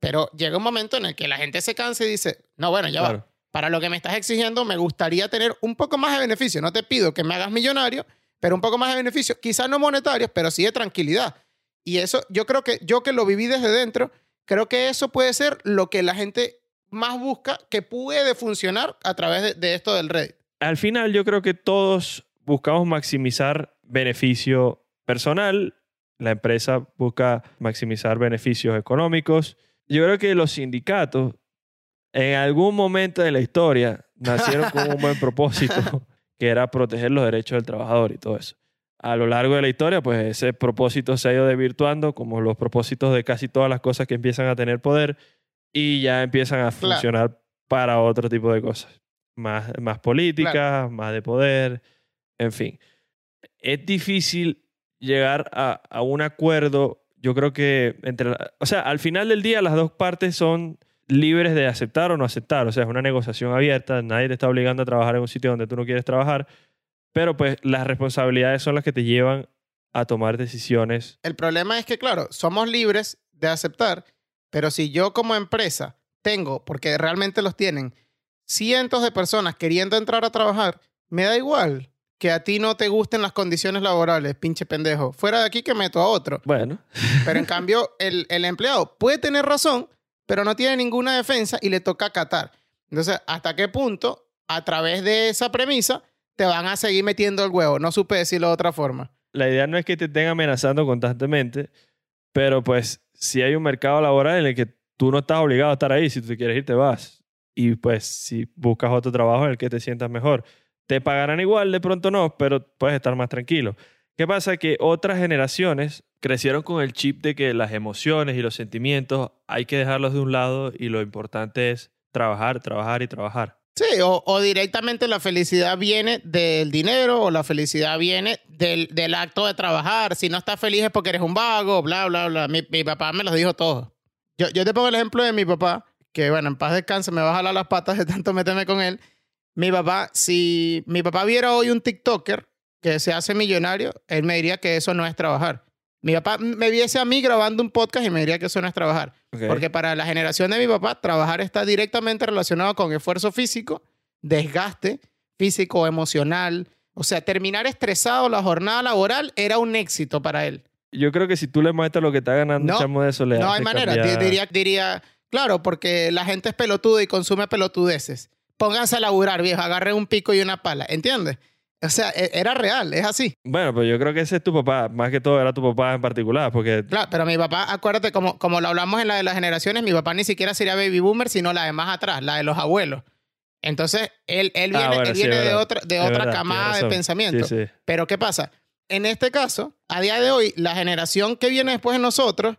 Speaker 1: Pero llega un momento en el que la gente se cansa y dice, no, bueno, ya va. Para lo que me estás exigiendo, me gustaría tener un poco más de beneficio. No te pido que me hagas millonario, pero un poco más de beneficios, quizás no monetarios, pero sí de tranquilidad. Y eso, yo creo que yo que lo viví desde dentro, creo que eso puede ser lo que la gente más busca que puede funcionar a través de, esto del Reddit.
Speaker 2: Al final, yo creo que todos buscamos maximizar beneficio personal, la empresa busca maximizar beneficios económicos. Yo creo que los sindicatos en algún momento de la historia nacieron con un buen propósito que era proteger los derechos del trabajador y todo eso. A lo largo de la historia, pues ese propósito se ha ido desvirtuando, como los propósitos de casi todas las cosas que empiezan a tener poder y ya empiezan a funcionar para otro tipo de cosas. Más, más políticas, más de poder, en fin. Es difícil llegar a, a un acuerdo. Yo creo que entre, o sea, al final del día las dos partes son libres de aceptar o no aceptar. O sea, es una negociación abierta, nadie te está obligando a trabajar en un sitio donde tú no quieres trabajar, pero pues las responsabilidades son las que te llevan a tomar decisiones.
Speaker 1: El problema es que, claro, somos libres de aceptar, pero si yo como empresa tengo, porque realmente los tienen, cientos de personas queriendo entrar a trabajar, me da igual que a ti no te gusten las condiciones laborales, pinche pendejo. Fuera de aquí que meto a otro.
Speaker 2: Bueno.
Speaker 1: Pero en cambio, el, el empleado puede tener razón, pero no tiene ninguna defensa y le toca acatar. Entonces, ¿hasta qué punto, a través de esa premisa, te van a seguir metiendo el huevo? No supe decirlo de otra forma.
Speaker 2: La idea no es que te estén amenazando constantemente, pero pues si hay un mercado laboral en el que tú no estás obligado a estar ahí, si tú te quieres ir, te vas. Y pues si buscas otro trabajo en el que te sientas mejor, te pagarán igual, de pronto no, pero puedes estar más tranquilo. ¿Qué pasa? Que otras generaciones crecieron con el chip de que las emociones y los sentimientos hay que dejarlos de un lado y lo importante es trabajar, trabajar y trabajar.
Speaker 1: Sí, o, directamente la felicidad viene del dinero o la felicidad viene del, del, acto de trabajar. Si no estás feliz es porque eres un vago, bla, bla, bla. Mi, mi papá me lo dijo todo. Yo, yo te pongo el ejemplo de mi papá, que bueno, en paz descanse, me va a jalar las patas de tanto meterme con él. Mi papá, si mi papá viera hoy un TikToker que se hace millonario, él me diría que eso no es trabajar. Mi papá me viese a mí grabando un podcast y me diría que eso no es trabajar. Porque para la generación de mi papá, trabajar está directamente relacionado con esfuerzo físico, desgaste físico, emocional. O sea, terminar estresado la jornada laboral era un éxito para él.
Speaker 2: Yo creo que si tú le muestras lo que está ganando
Speaker 1: No,
Speaker 2: chamo de eso, le
Speaker 1: No hay manera.
Speaker 2: Cambiar-
Speaker 1: Diría, diría, claro, porque la gente es pelotuda y consume pelotudeces. Pónganse a laburar, viejo. Agarren un pico y una pala. ¿Entiendes? O sea, e- era real, es así.
Speaker 2: Bueno, pero yo creo que ese es tu papá. Más que todo era tu papá en particular. Porque
Speaker 1: Claro, pero mi papá, acuérdate, como, como lo hablamos en la de las generaciones, mi papá ni siquiera sería baby boomer, sino la de más atrás, la de los abuelos. Entonces, él, él
Speaker 2: Ah,
Speaker 1: viene,
Speaker 2: bueno,
Speaker 1: él
Speaker 2: sí,
Speaker 1: viene de otra, de
Speaker 2: Es
Speaker 1: otra
Speaker 2: verdad,
Speaker 1: camada de pensamiento.
Speaker 2: Sí, sí.
Speaker 1: Pero ¿qué pasa? En este caso, a día de hoy, la generación que viene después de nosotros,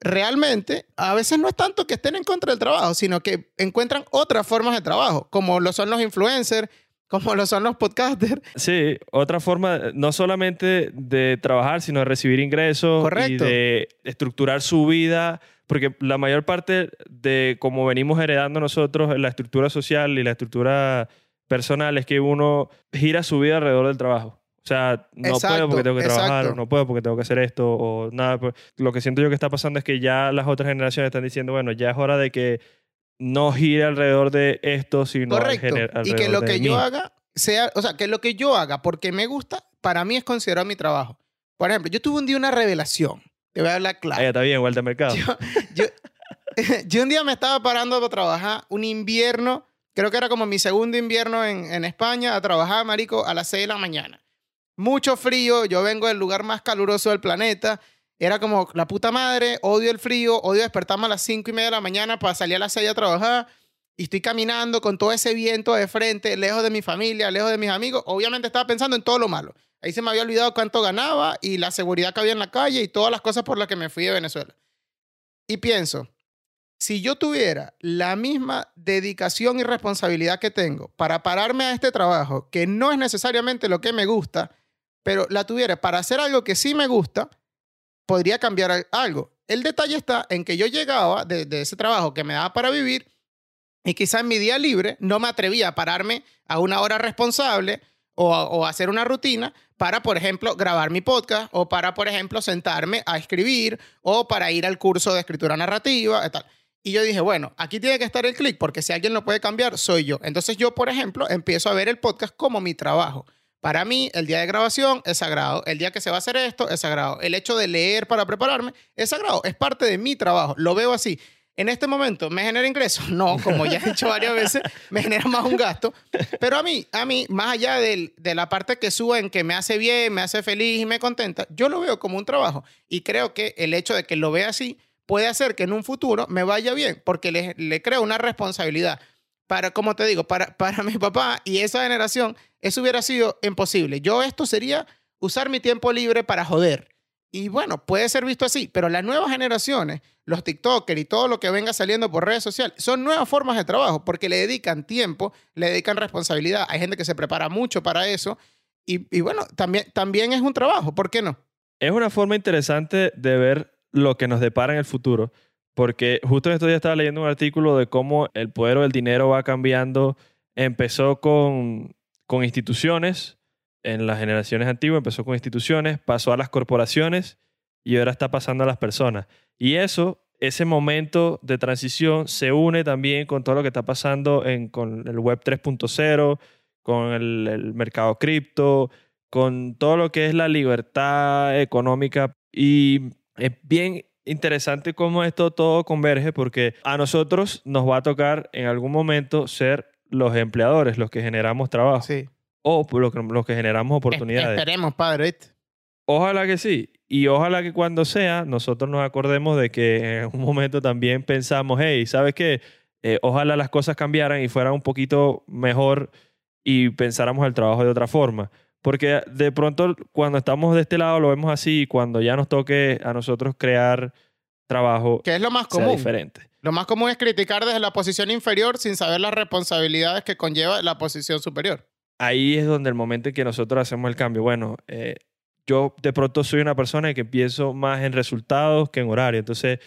Speaker 1: realmente, a veces no es tanto que estén en contra del trabajo, sino que encuentran otras formas de trabajo, como lo son los influencers, como lo son los podcasters.
Speaker 2: Sí, otra forma, no solamente de trabajar, sino de recibir ingresos
Speaker 1: Correcto.
Speaker 2: y de estructurar su vida, porque la mayor parte de cómo venimos heredando nosotros la estructura social y la estructura personal es que uno gira su vida alrededor del trabajo. O sea, no
Speaker 1: Exacto,
Speaker 2: puedo porque tengo que trabajar,
Speaker 1: exacto.
Speaker 2: o no puedo porque tengo que hacer esto, o nada. Lo que siento yo que está pasando es que ya las otras generaciones están diciendo, bueno, ya es hora de que no gire alrededor de esto, sino al
Speaker 1: Correcto.
Speaker 2: gener-
Speaker 1: Y que lo que
Speaker 2: mí.
Speaker 1: yo haga sea, o sea, que lo que yo haga porque me gusta, para mí es considerado mi trabajo. Por ejemplo, yo tuve un día una revelación. Te voy a hablar claro.
Speaker 2: Ah, ya está bien, vuelta al mercado.
Speaker 1: Yo, yo, yo un día me estaba parando para trabajar un invierno, creo que era como mi segundo invierno en, en España, a trabajar, marico, a las 6 de la mañana. Mucho frío, yo vengo del lugar más caluroso del planeta. Era como la puta madre, odio el frío, odio despertarme a las 5 y media de la mañana para salir a las 6 a trabajar. Y estoy caminando con todo ese viento de frente, lejos de mi familia, lejos de mis amigos. Obviamente estaba pensando en todo lo malo. Ahí se me había olvidado cuánto ganaba y la seguridad que había en la calle y todas las cosas por las que me fui de Venezuela. Y pienso, si yo tuviera la misma dedicación y responsabilidad que tengo para pararme a este trabajo, que no es necesariamente lo que me gusta, pero la tuviera para hacer algo que sí me gusta, podría cambiar al- algo. El detalle está en que yo llegaba de, ese trabajo que me daba para vivir y quizá en mi día libre no me atrevía a pararme a una hora responsable o, o hacer una rutina para, por ejemplo, grabar mi podcast o para, por ejemplo, sentarme a escribir o para ir al curso de escritura narrativa y. Y yo dije, bueno, aquí tiene que estar el clic porque si alguien lo puede cambiar, soy yo. Entonces yo, por ejemplo, empiezo a ver el podcast como mi trabajo. Para mí, el día de grabación es sagrado. El día que se va a hacer esto es sagrado. El hecho de leer para prepararme es sagrado. Es parte de mi trabajo. Lo veo así. En este momento, ¿me genera ingresos? No, como ya he dicho varias veces, me genera más un gasto. Pero a mí, a mí, más allá de la parte que suben, que me hace bien, me hace feliz y me contenta, yo lo veo como un trabajo. Y creo que el hecho de que lo vea así puede hacer que en un futuro me vaya bien, porque le, le creo una responsabilidad. Para, como te digo, para, para mi papá y esa generación, eso hubiera sido imposible. Yo esto sería usar mi tiempo libre para joder. Y bueno, puede ser visto así, pero las nuevas generaciones, los TikTokers y todo lo que venga saliendo por redes sociales, son nuevas formas de trabajo porque le dedican tiempo, le dedican responsabilidad. Hay gente que se prepara mucho para eso. Y, bueno, también, también es un trabajo, ¿por qué no?
Speaker 2: Es una forma interesante de ver lo que nos depara en el futuro, porque justo en estos días estaba leyendo un artículo de cómo el poder o el dinero va cambiando. Empezó con, con instituciones, en las generaciones antiguas empezó con instituciones, pasó a las corporaciones y ahora está pasando a las personas. Y eso, ese momento de transición se une también con todo lo que está pasando en, con el Web 3.0, con el, el mercado cripto, con todo lo que es la libertad económica. Y es bien interesante cómo esto todo converge porque a nosotros nos va a tocar en algún momento ser los empleadores, los que generamos trabajo
Speaker 1: Sí.
Speaker 2: o por lo que- los que generamos oportunidades.
Speaker 1: Esperemos, padre. ¿viste?
Speaker 2: Ojalá que sí. Y ojalá que cuando sea, nosotros nos acordemos de que en algún momento también pensamos, hey, ¿sabes qué? Eh, ojalá las cosas cambiaran y fueran un poquito mejor y pensáramos el trabajo de otra forma. Porque de pronto cuando estamos de este lado lo vemos así y cuando ya nos toque a nosotros crear trabajo,
Speaker 1: Que es lo más
Speaker 2: sea
Speaker 1: común.
Speaker 2: diferente.
Speaker 1: Lo más común es criticar desde la posición inferior sin saber las responsabilidades que conlleva la posición superior.
Speaker 2: ahí es donde el momento en que nosotros hacemos el cambio. Bueno, eh, yo de pronto soy una persona que pienso más en resultados que en horario. Entonces,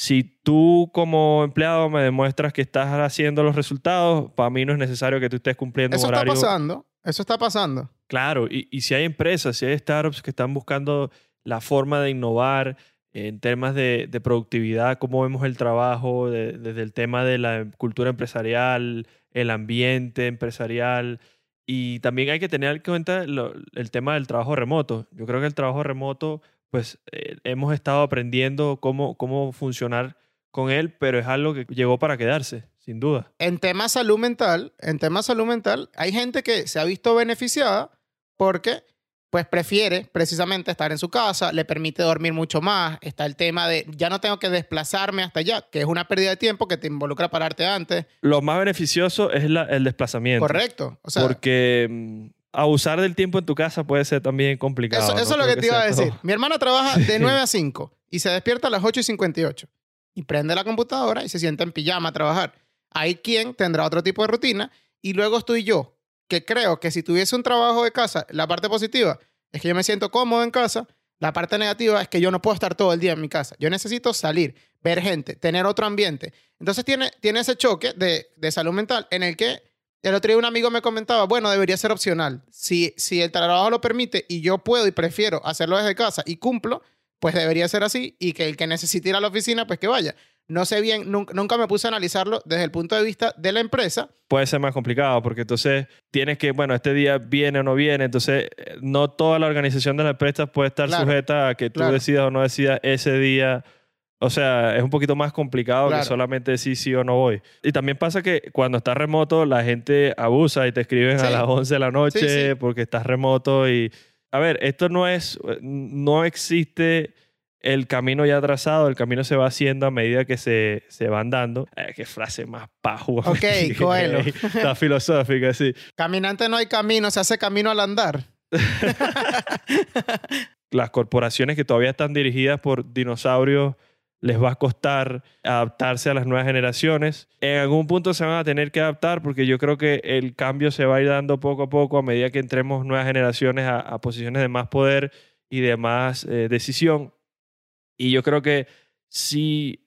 Speaker 2: Si tú como empleado me demuestras que estás haciendo los resultados, para mí no es necesario que tú estés cumpliendo
Speaker 1: Eso
Speaker 2: un
Speaker 1: está
Speaker 2: horario.
Speaker 1: pasando. Eso está pasando.
Speaker 2: Claro, y, y si hay empresas, si hay startups que están buscando la forma de innovar en temas de, de productividad, cómo vemos el trabajo, de- desde el tema de la cultura empresarial, el ambiente empresarial, y también hay que tener en cuenta lo- el tema del trabajo remoto. Yo creo que el trabajo remoto, pues eh, hemos estado aprendiendo cómo, cómo funcionar con él, pero es algo que llegó para quedarse, sin duda.
Speaker 1: En tema salud mental, en tema salud mental, hay gente que se ha visto beneficiada porque pues prefiere precisamente estar en su casa, le permite dormir mucho más. Está el tema de ya no tengo que desplazarme hasta allá, que es una pérdida de tiempo que te involucra pararte antes.
Speaker 2: Lo más beneficioso es la- el desplazamiento.
Speaker 1: Correcto. O sea,
Speaker 2: porque mm, abusar del tiempo en tu casa puede ser también complicado.
Speaker 1: Eso,
Speaker 2: no
Speaker 1: es lo
Speaker 2: creo
Speaker 1: que te iba a decir.
Speaker 2: todo.
Speaker 1: Mi hermana trabaja de 9 a 5 y se despierta a las 8 y 58 y prende la computadora y se sienta en pijama a trabajar. Hay quien tendrá otro tipo de rutina y luego estoy yo, que creo que si tuviese un trabajo de casa, la parte positiva es que yo me siento cómodo en casa, la parte negativa es que yo no puedo estar todo el día en mi casa. Yo necesito salir, ver gente, tener otro ambiente. Entonces tiene, tiene ese choque de, de salud mental en el que el otro día un amigo me comentaba, bueno, debería ser opcional. Si, si el trabajo lo permite y yo puedo y prefiero hacerlo desde casa y cumplo, pues debería ser así y que el que necesite ir a la oficina, pues que vaya. No sé bien, nunca, nunca me puse a analizarlo desde el punto de vista de la empresa.
Speaker 2: Puede ser más complicado porque entonces tienes que, bueno, este día viene o no viene, entonces eh, no toda la organización de la empresa puede estar
Speaker 1: Claro,
Speaker 2: sujeta a que tú
Speaker 1: claro.
Speaker 2: decidas o no decidas ese día. O sea, es un poquito más complicado
Speaker 1: Claro.
Speaker 2: que solamente decir sí o no voy. Y también pasa que cuando estás remoto, la gente abusa y te escriben a
Speaker 1: Sí.
Speaker 2: las 11 de la noche
Speaker 1: Sí, sí.
Speaker 2: porque estás remoto. Y, a ver, esto no es, no existe el camino ya trazado, el camino se va haciendo a medida que se, se van dando. Eh, qué frase más pajo.
Speaker 1: Ok, Coelho.
Speaker 2: Está filosófica, sí.
Speaker 1: Caminante no hay camino, se hace camino al andar.
Speaker 2: Las corporaciones que todavía están dirigidas por dinosaurios les va a costar adaptarse a las nuevas generaciones. En algún punto se van a tener que adaptar porque yo creo que el cambio se va a ir dando poco a poco a medida que entremos nuevas generaciones a, a posiciones de más poder y de más eh, decisión. Y yo creo que si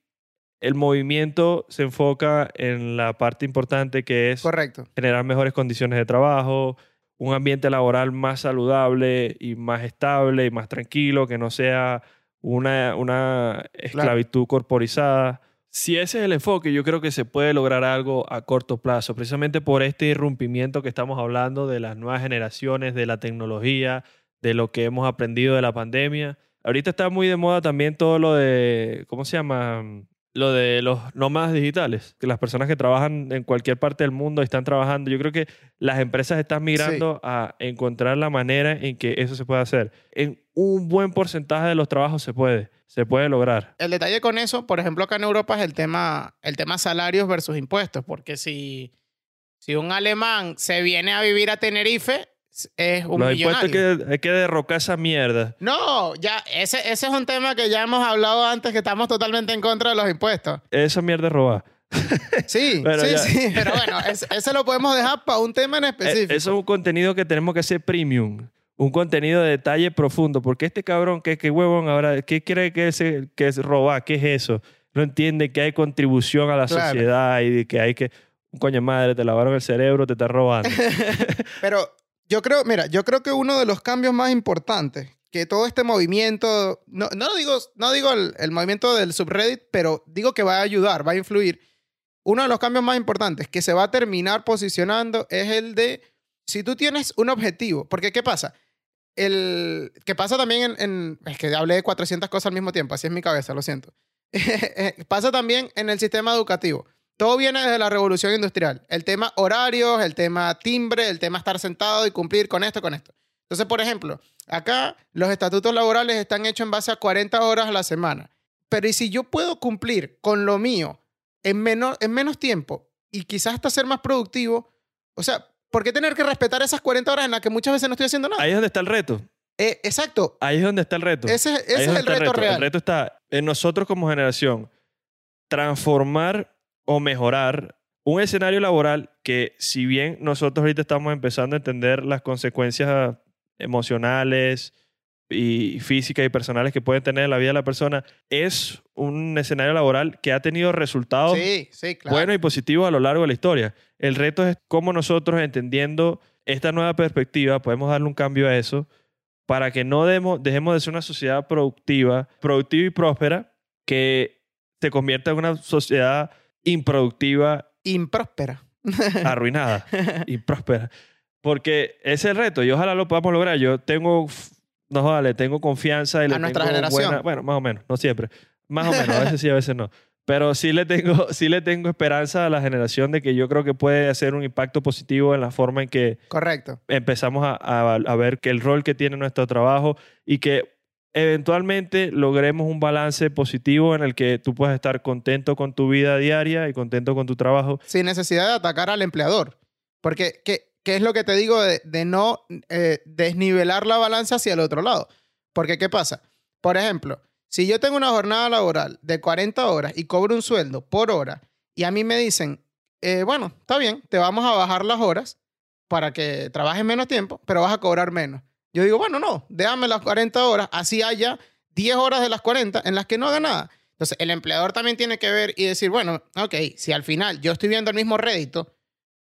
Speaker 2: el movimiento se enfoca en la parte importante que es
Speaker 1: Correcto.
Speaker 2: generar mejores condiciones de trabajo, un ambiente laboral más saludable y más estable y más tranquilo, que no sea una, una esclavitud corporizada. Si ese es el enfoque, yo creo que se puede lograr algo a corto plazo, precisamente por este irrumpimiento que estamos hablando de las nuevas generaciones, de la tecnología, de lo que hemos aprendido de la pandemia. Ahorita está muy de moda también todo lo de, ¿cómo se llama? Lo de los nómadas digitales, que las personas que trabajan en cualquier parte del mundo están trabajando. Yo creo que las empresas están migrando a encontrar la manera en que eso se puede hacer. En un buen porcentaje de los trabajos se puede, se puede lograr.
Speaker 1: El detalle con eso, por ejemplo, acá en Europa es el tema, el tema salarios versus impuestos, porque si, si un alemán se viene a vivir a Tenerife, es un
Speaker 2: los
Speaker 1: millonario.
Speaker 2: impuestos hay que, hay que derrocar esa mierda.
Speaker 1: No, ya, ese, ese es un tema que ya hemos hablado antes, que estamos totalmente en contra de los impuestos.
Speaker 2: Esa mierda es robada.
Speaker 1: Sí,
Speaker 2: Bueno,
Speaker 1: sí,
Speaker 2: ya.
Speaker 1: sí, pero bueno, ese, ese lo podemos dejar para un tema en
Speaker 2: Eh,
Speaker 1: específico.
Speaker 2: Eso es un contenido que tenemos que hacer premium. Un contenido de detalle profundo. Porque este cabrón, que, que huevón ahora, ¿qué cree que es, que es robar? ¿Qué es eso? No entiende que hay contribución a la
Speaker 1: Claro.
Speaker 2: sociedad y que hay que. Coño madre, te lavaron el cerebro, te está robando.
Speaker 1: Pero yo creo, mira, yo creo que uno de los cambios más importantes que todo este movimiento, no, no digo, no digo el, el movimiento del subreddit, pero digo que va a ayudar, va a influir. Uno de los cambios más importantes que se va a terminar posicionando es el de si tú tienes un objetivo, porque ¿qué pasa? El que pasa también en, en- es que hablé de 400 cosas al mismo tiempo, así es mi cabeza, lo siento. pasa también en el sistema educativo. Todo viene desde la revolución industrial. El tema horarios, el tema timbre, el tema estar sentado y cumplir con esto, con esto. Entonces, por ejemplo, acá los estatutos laborales están hechos en base a 40 horas a la semana. Pero ¿y si yo puedo cumplir con lo mío en, menor, en menos tiempo y quizás hasta ser más productivo? O sea, ¿por qué tener que respetar esas 40 horas en las que muchas veces no estoy haciendo nada?
Speaker 2: Ahí es donde está el reto.
Speaker 1: Eh, exacto.
Speaker 2: Ahí es donde está el reto.
Speaker 1: Ese, es el reto real.
Speaker 2: El reto está en nosotros como generación. Transformar o mejorar un escenario laboral que si bien nosotros ahorita estamos empezando a entender las consecuencias emocionales, y físicas y personales que pueden tener en la vida de la persona, es un escenario laboral que ha tenido resultados
Speaker 1: Sí, sí, claro.
Speaker 2: buenos y positivos a lo largo de la historia. El reto es cómo nosotros, entendiendo esta nueva perspectiva, podemos darle un cambio a eso para que no demos, dejemos de ser una sociedad productiva, productiva y próspera, que se convierta en una sociedad improductiva,
Speaker 1: Impróspera.
Speaker 2: arruinada, impróspera. Porque ese es el reto y ojalá lo podamos lograr. Yo tengo, no vale, tengo confianza y le
Speaker 1: A nuestra
Speaker 2: tengo
Speaker 1: generación.
Speaker 2: buena- bueno, más o menos, no siempre. Más o menos, a veces sí, a veces no. Pero sí le tengo, sí le tengo esperanza a la generación de que yo creo que puede hacer un impacto positivo en la forma en que
Speaker 1: Correcto.
Speaker 2: empezamos a, a- a ver que el rol que tiene nuestro trabajo y que eventualmente logremos un balance positivo en el que tú puedas estar contento con tu vida diaria y contento con tu trabajo.
Speaker 1: Sin necesidad de atacar al empleador. Porque, ¿qué, qué es lo que te digo de, de no eh, desnivelar la balanza hacia el otro lado? Porque, ¿qué pasa? Por ejemplo, si yo tengo una jornada laboral de 40 horas y cobro un sueldo por hora y a mí me dicen, eh, bueno, está bien, te vamos a bajar las horas para que trabajes menos tiempo, pero vas a cobrar menos. Yo digo, bueno, no, déjame las 40 horas, así haya 10 horas de las 40 en las que no haga nada. Entonces, el empleador también tiene que ver y decir, bueno, ok, si al final yo estoy viendo el mismo rédito,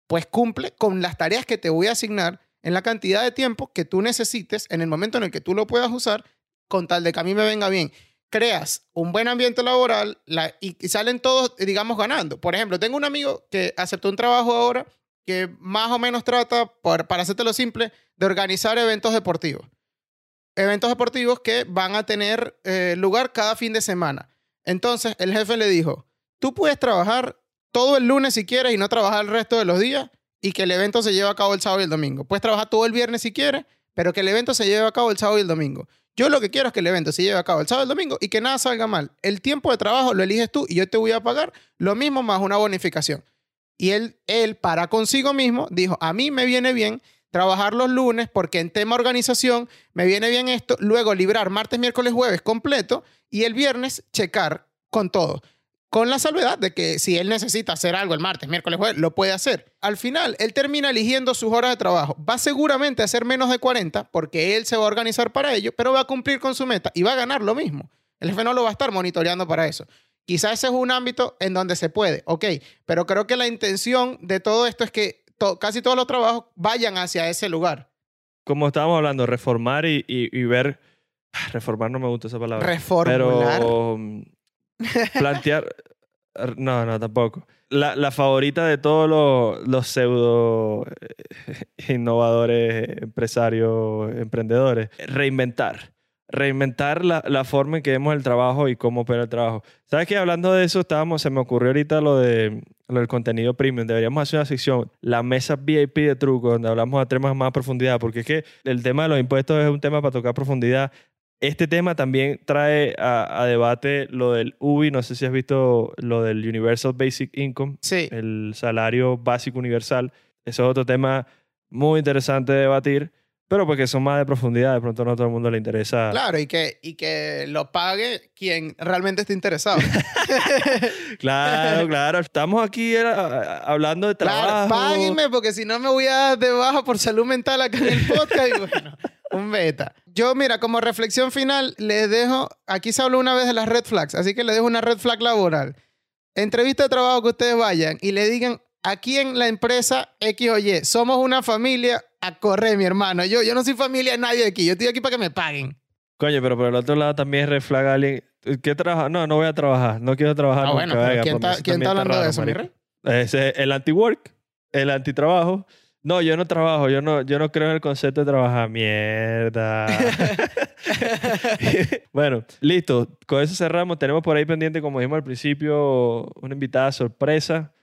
Speaker 1: pues cumple con las tareas que te voy a asignar en la cantidad de tiempo que tú necesites en el momento en el que tú lo puedas usar con tal de que a mí me venga bien. Creas un buen ambiente laboral la- y, y salen todos, digamos, ganando. Por ejemplo, tengo un amigo que aceptó un trabajo ahora que más o menos trata, por, para hacértelo simple, de organizar eventos deportivos. Eventos deportivos que van a tener eh, lugar cada fin de semana. Entonces, el jefe le dijo, tú puedes trabajar todo el lunes si quieres y no trabajar el resto de los días y que el evento se lleve a cabo el sábado y el domingo. Puedes trabajar todo el viernes si quieres, pero que el evento se lleve a cabo el sábado y el domingo. Yo lo que quiero es que el evento se lleve a cabo el sábado y el domingo y que nada salga mal. El tiempo de trabajo lo eliges tú y yo te voy a pagar lo mismo más una bonificación. Y él, él para consigo mismo, dijo, a mí me viene bien trabajar los lunes porque en tema organización me viene bien esto, luego librar martes, miércoles, jueves completo y el viernes checar con todo. Con la salvedad de que si él necesita hacer algo el martes, miércoles, jueves, lo puede hacer. Al final, él termina eligiendo sus horas de trabajo. Va seguramente a hacer menos de 40 porque él se va a organizar para ello, pero va a cumplir con su meta y va a ganar lo mismo. El jefe no lo va a estar monitoreando para eso. Quizás ese es un ámbito en donde se puede, ok, pero creo que la intención de todo esto es que to- casi todos los trabajos vayan hacia ese lugar.
Speaker 2: Como estábamos hablando, reformar y, y- y ver... Reformar no me gusta esa palabra.
Speaker 1: Reformular.
Speaker 2: Pero mm, plantear... No, no, tampoco. La, la favorita de todos los, los pseudo eh, innovadores, empresarios, emprendedores, reinventar. Reinventar la, la forma en que vemos el trabajo y cómo opera el trabajo. ¿Sabes qué? Hablando de eso, estábamos, se me ocurrió ahorita lo, de, lo del contenido premium. Deberíamos hacer una sección, la mesa VIP de truco, donde hablamos de temas más a profundidad, porque es que el tema de los impuestos es un tema para tocar profundidad. Este tema también trae a, a debate lo del UBI. No sé si has visto lo del Universal Basic Income,
Speaker 1: Sí.
Speaker 2: el salario básico universal. Eso es otro tema muy interesante de debatir, pero porque son más de profundidad. De pronto no a todo el mundo le interesa.
Speaker 1: Claro, y que, y que lo pague quien realmente esté interesado.
Speaker 2: Claro, claro. Estamos aquí era, hablando de trabajo.
Speaker 1: Claro, páguenme porque si no me voy a dar de baja por salud mental acá en el podcast. Y bueno, un beta. Yo, mira, como reflexión final, les dejo, aquí se habló una vez de las red flags, así que les dejo una red flag laboral. Entrevista de trabajo que ustedes vayan y le digan, aquí en la empresa X o Y, somos una familia, a correr, mi hermano. Yo, yo no soy familia de nadie aquí, yo estoy aquí para que me paguen.
Speaker 2: Coño, pero por el otro lado también reflaga alguien. ¿Qué trabaja? No, no voy a trabajar. No quiero trabajar.
Speaker 1: Ah,
Speaker 2: nunca.
Speaker 1: bueno, pero
Speaker 2: Venga,
Speaker 1: ¿quién está, quién está hablando de
Speaker 2: raro,
Speaker 1: eso, mi rey?
Speaker 2: Ese es el anti-work, el anti-trabajo. No, yo no trabajo, yo no, yo no creo en el concepto de trabajar. Mierda. bueno, listo. Con eso cerramos. Tenemos por ahí pendiente, como dijimos al principio, una invitada sorpresa,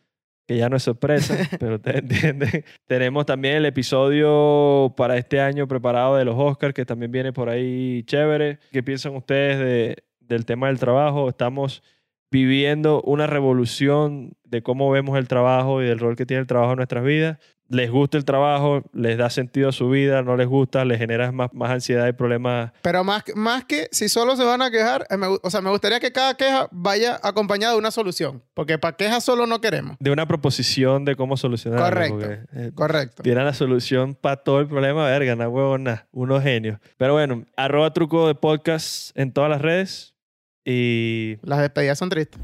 Speaker 2: que ya no es sorpresa, pero ustedes entienden. Tenemos también el episodio para este año preparado de los Oscars, que también viene por ahí chévere. ¿Qué piensan ustedes de, del tema del trabajo? Estamos viviendo una revolución de cómo vemos el trabajo y del rol que tiene el trabajo en nuestras vidas. Les gusta el trabajo, les da sentido a su vida, no les gusta, les genera más, más ansiedad y problemas.
Speaker 1: Pero más, que- más que si solo se van a quejar, eh, me o sea, me gustaría que cada queja vaya acompañada de una solución. Porque para quejas solo no queremos.
Speaker 2: De una proposición de cómo solucionarlo.
Speaker 1: Correcto.
Speaker 2: porque, eh,
Speaker 1: Correcto.
Speaker 2: tienen la solución para todo el problema, verga, na huevona, unos genios. Pero bueno, arroba truco de podcast en todas las redes y
Speaker 1: Las despedidas son tristes.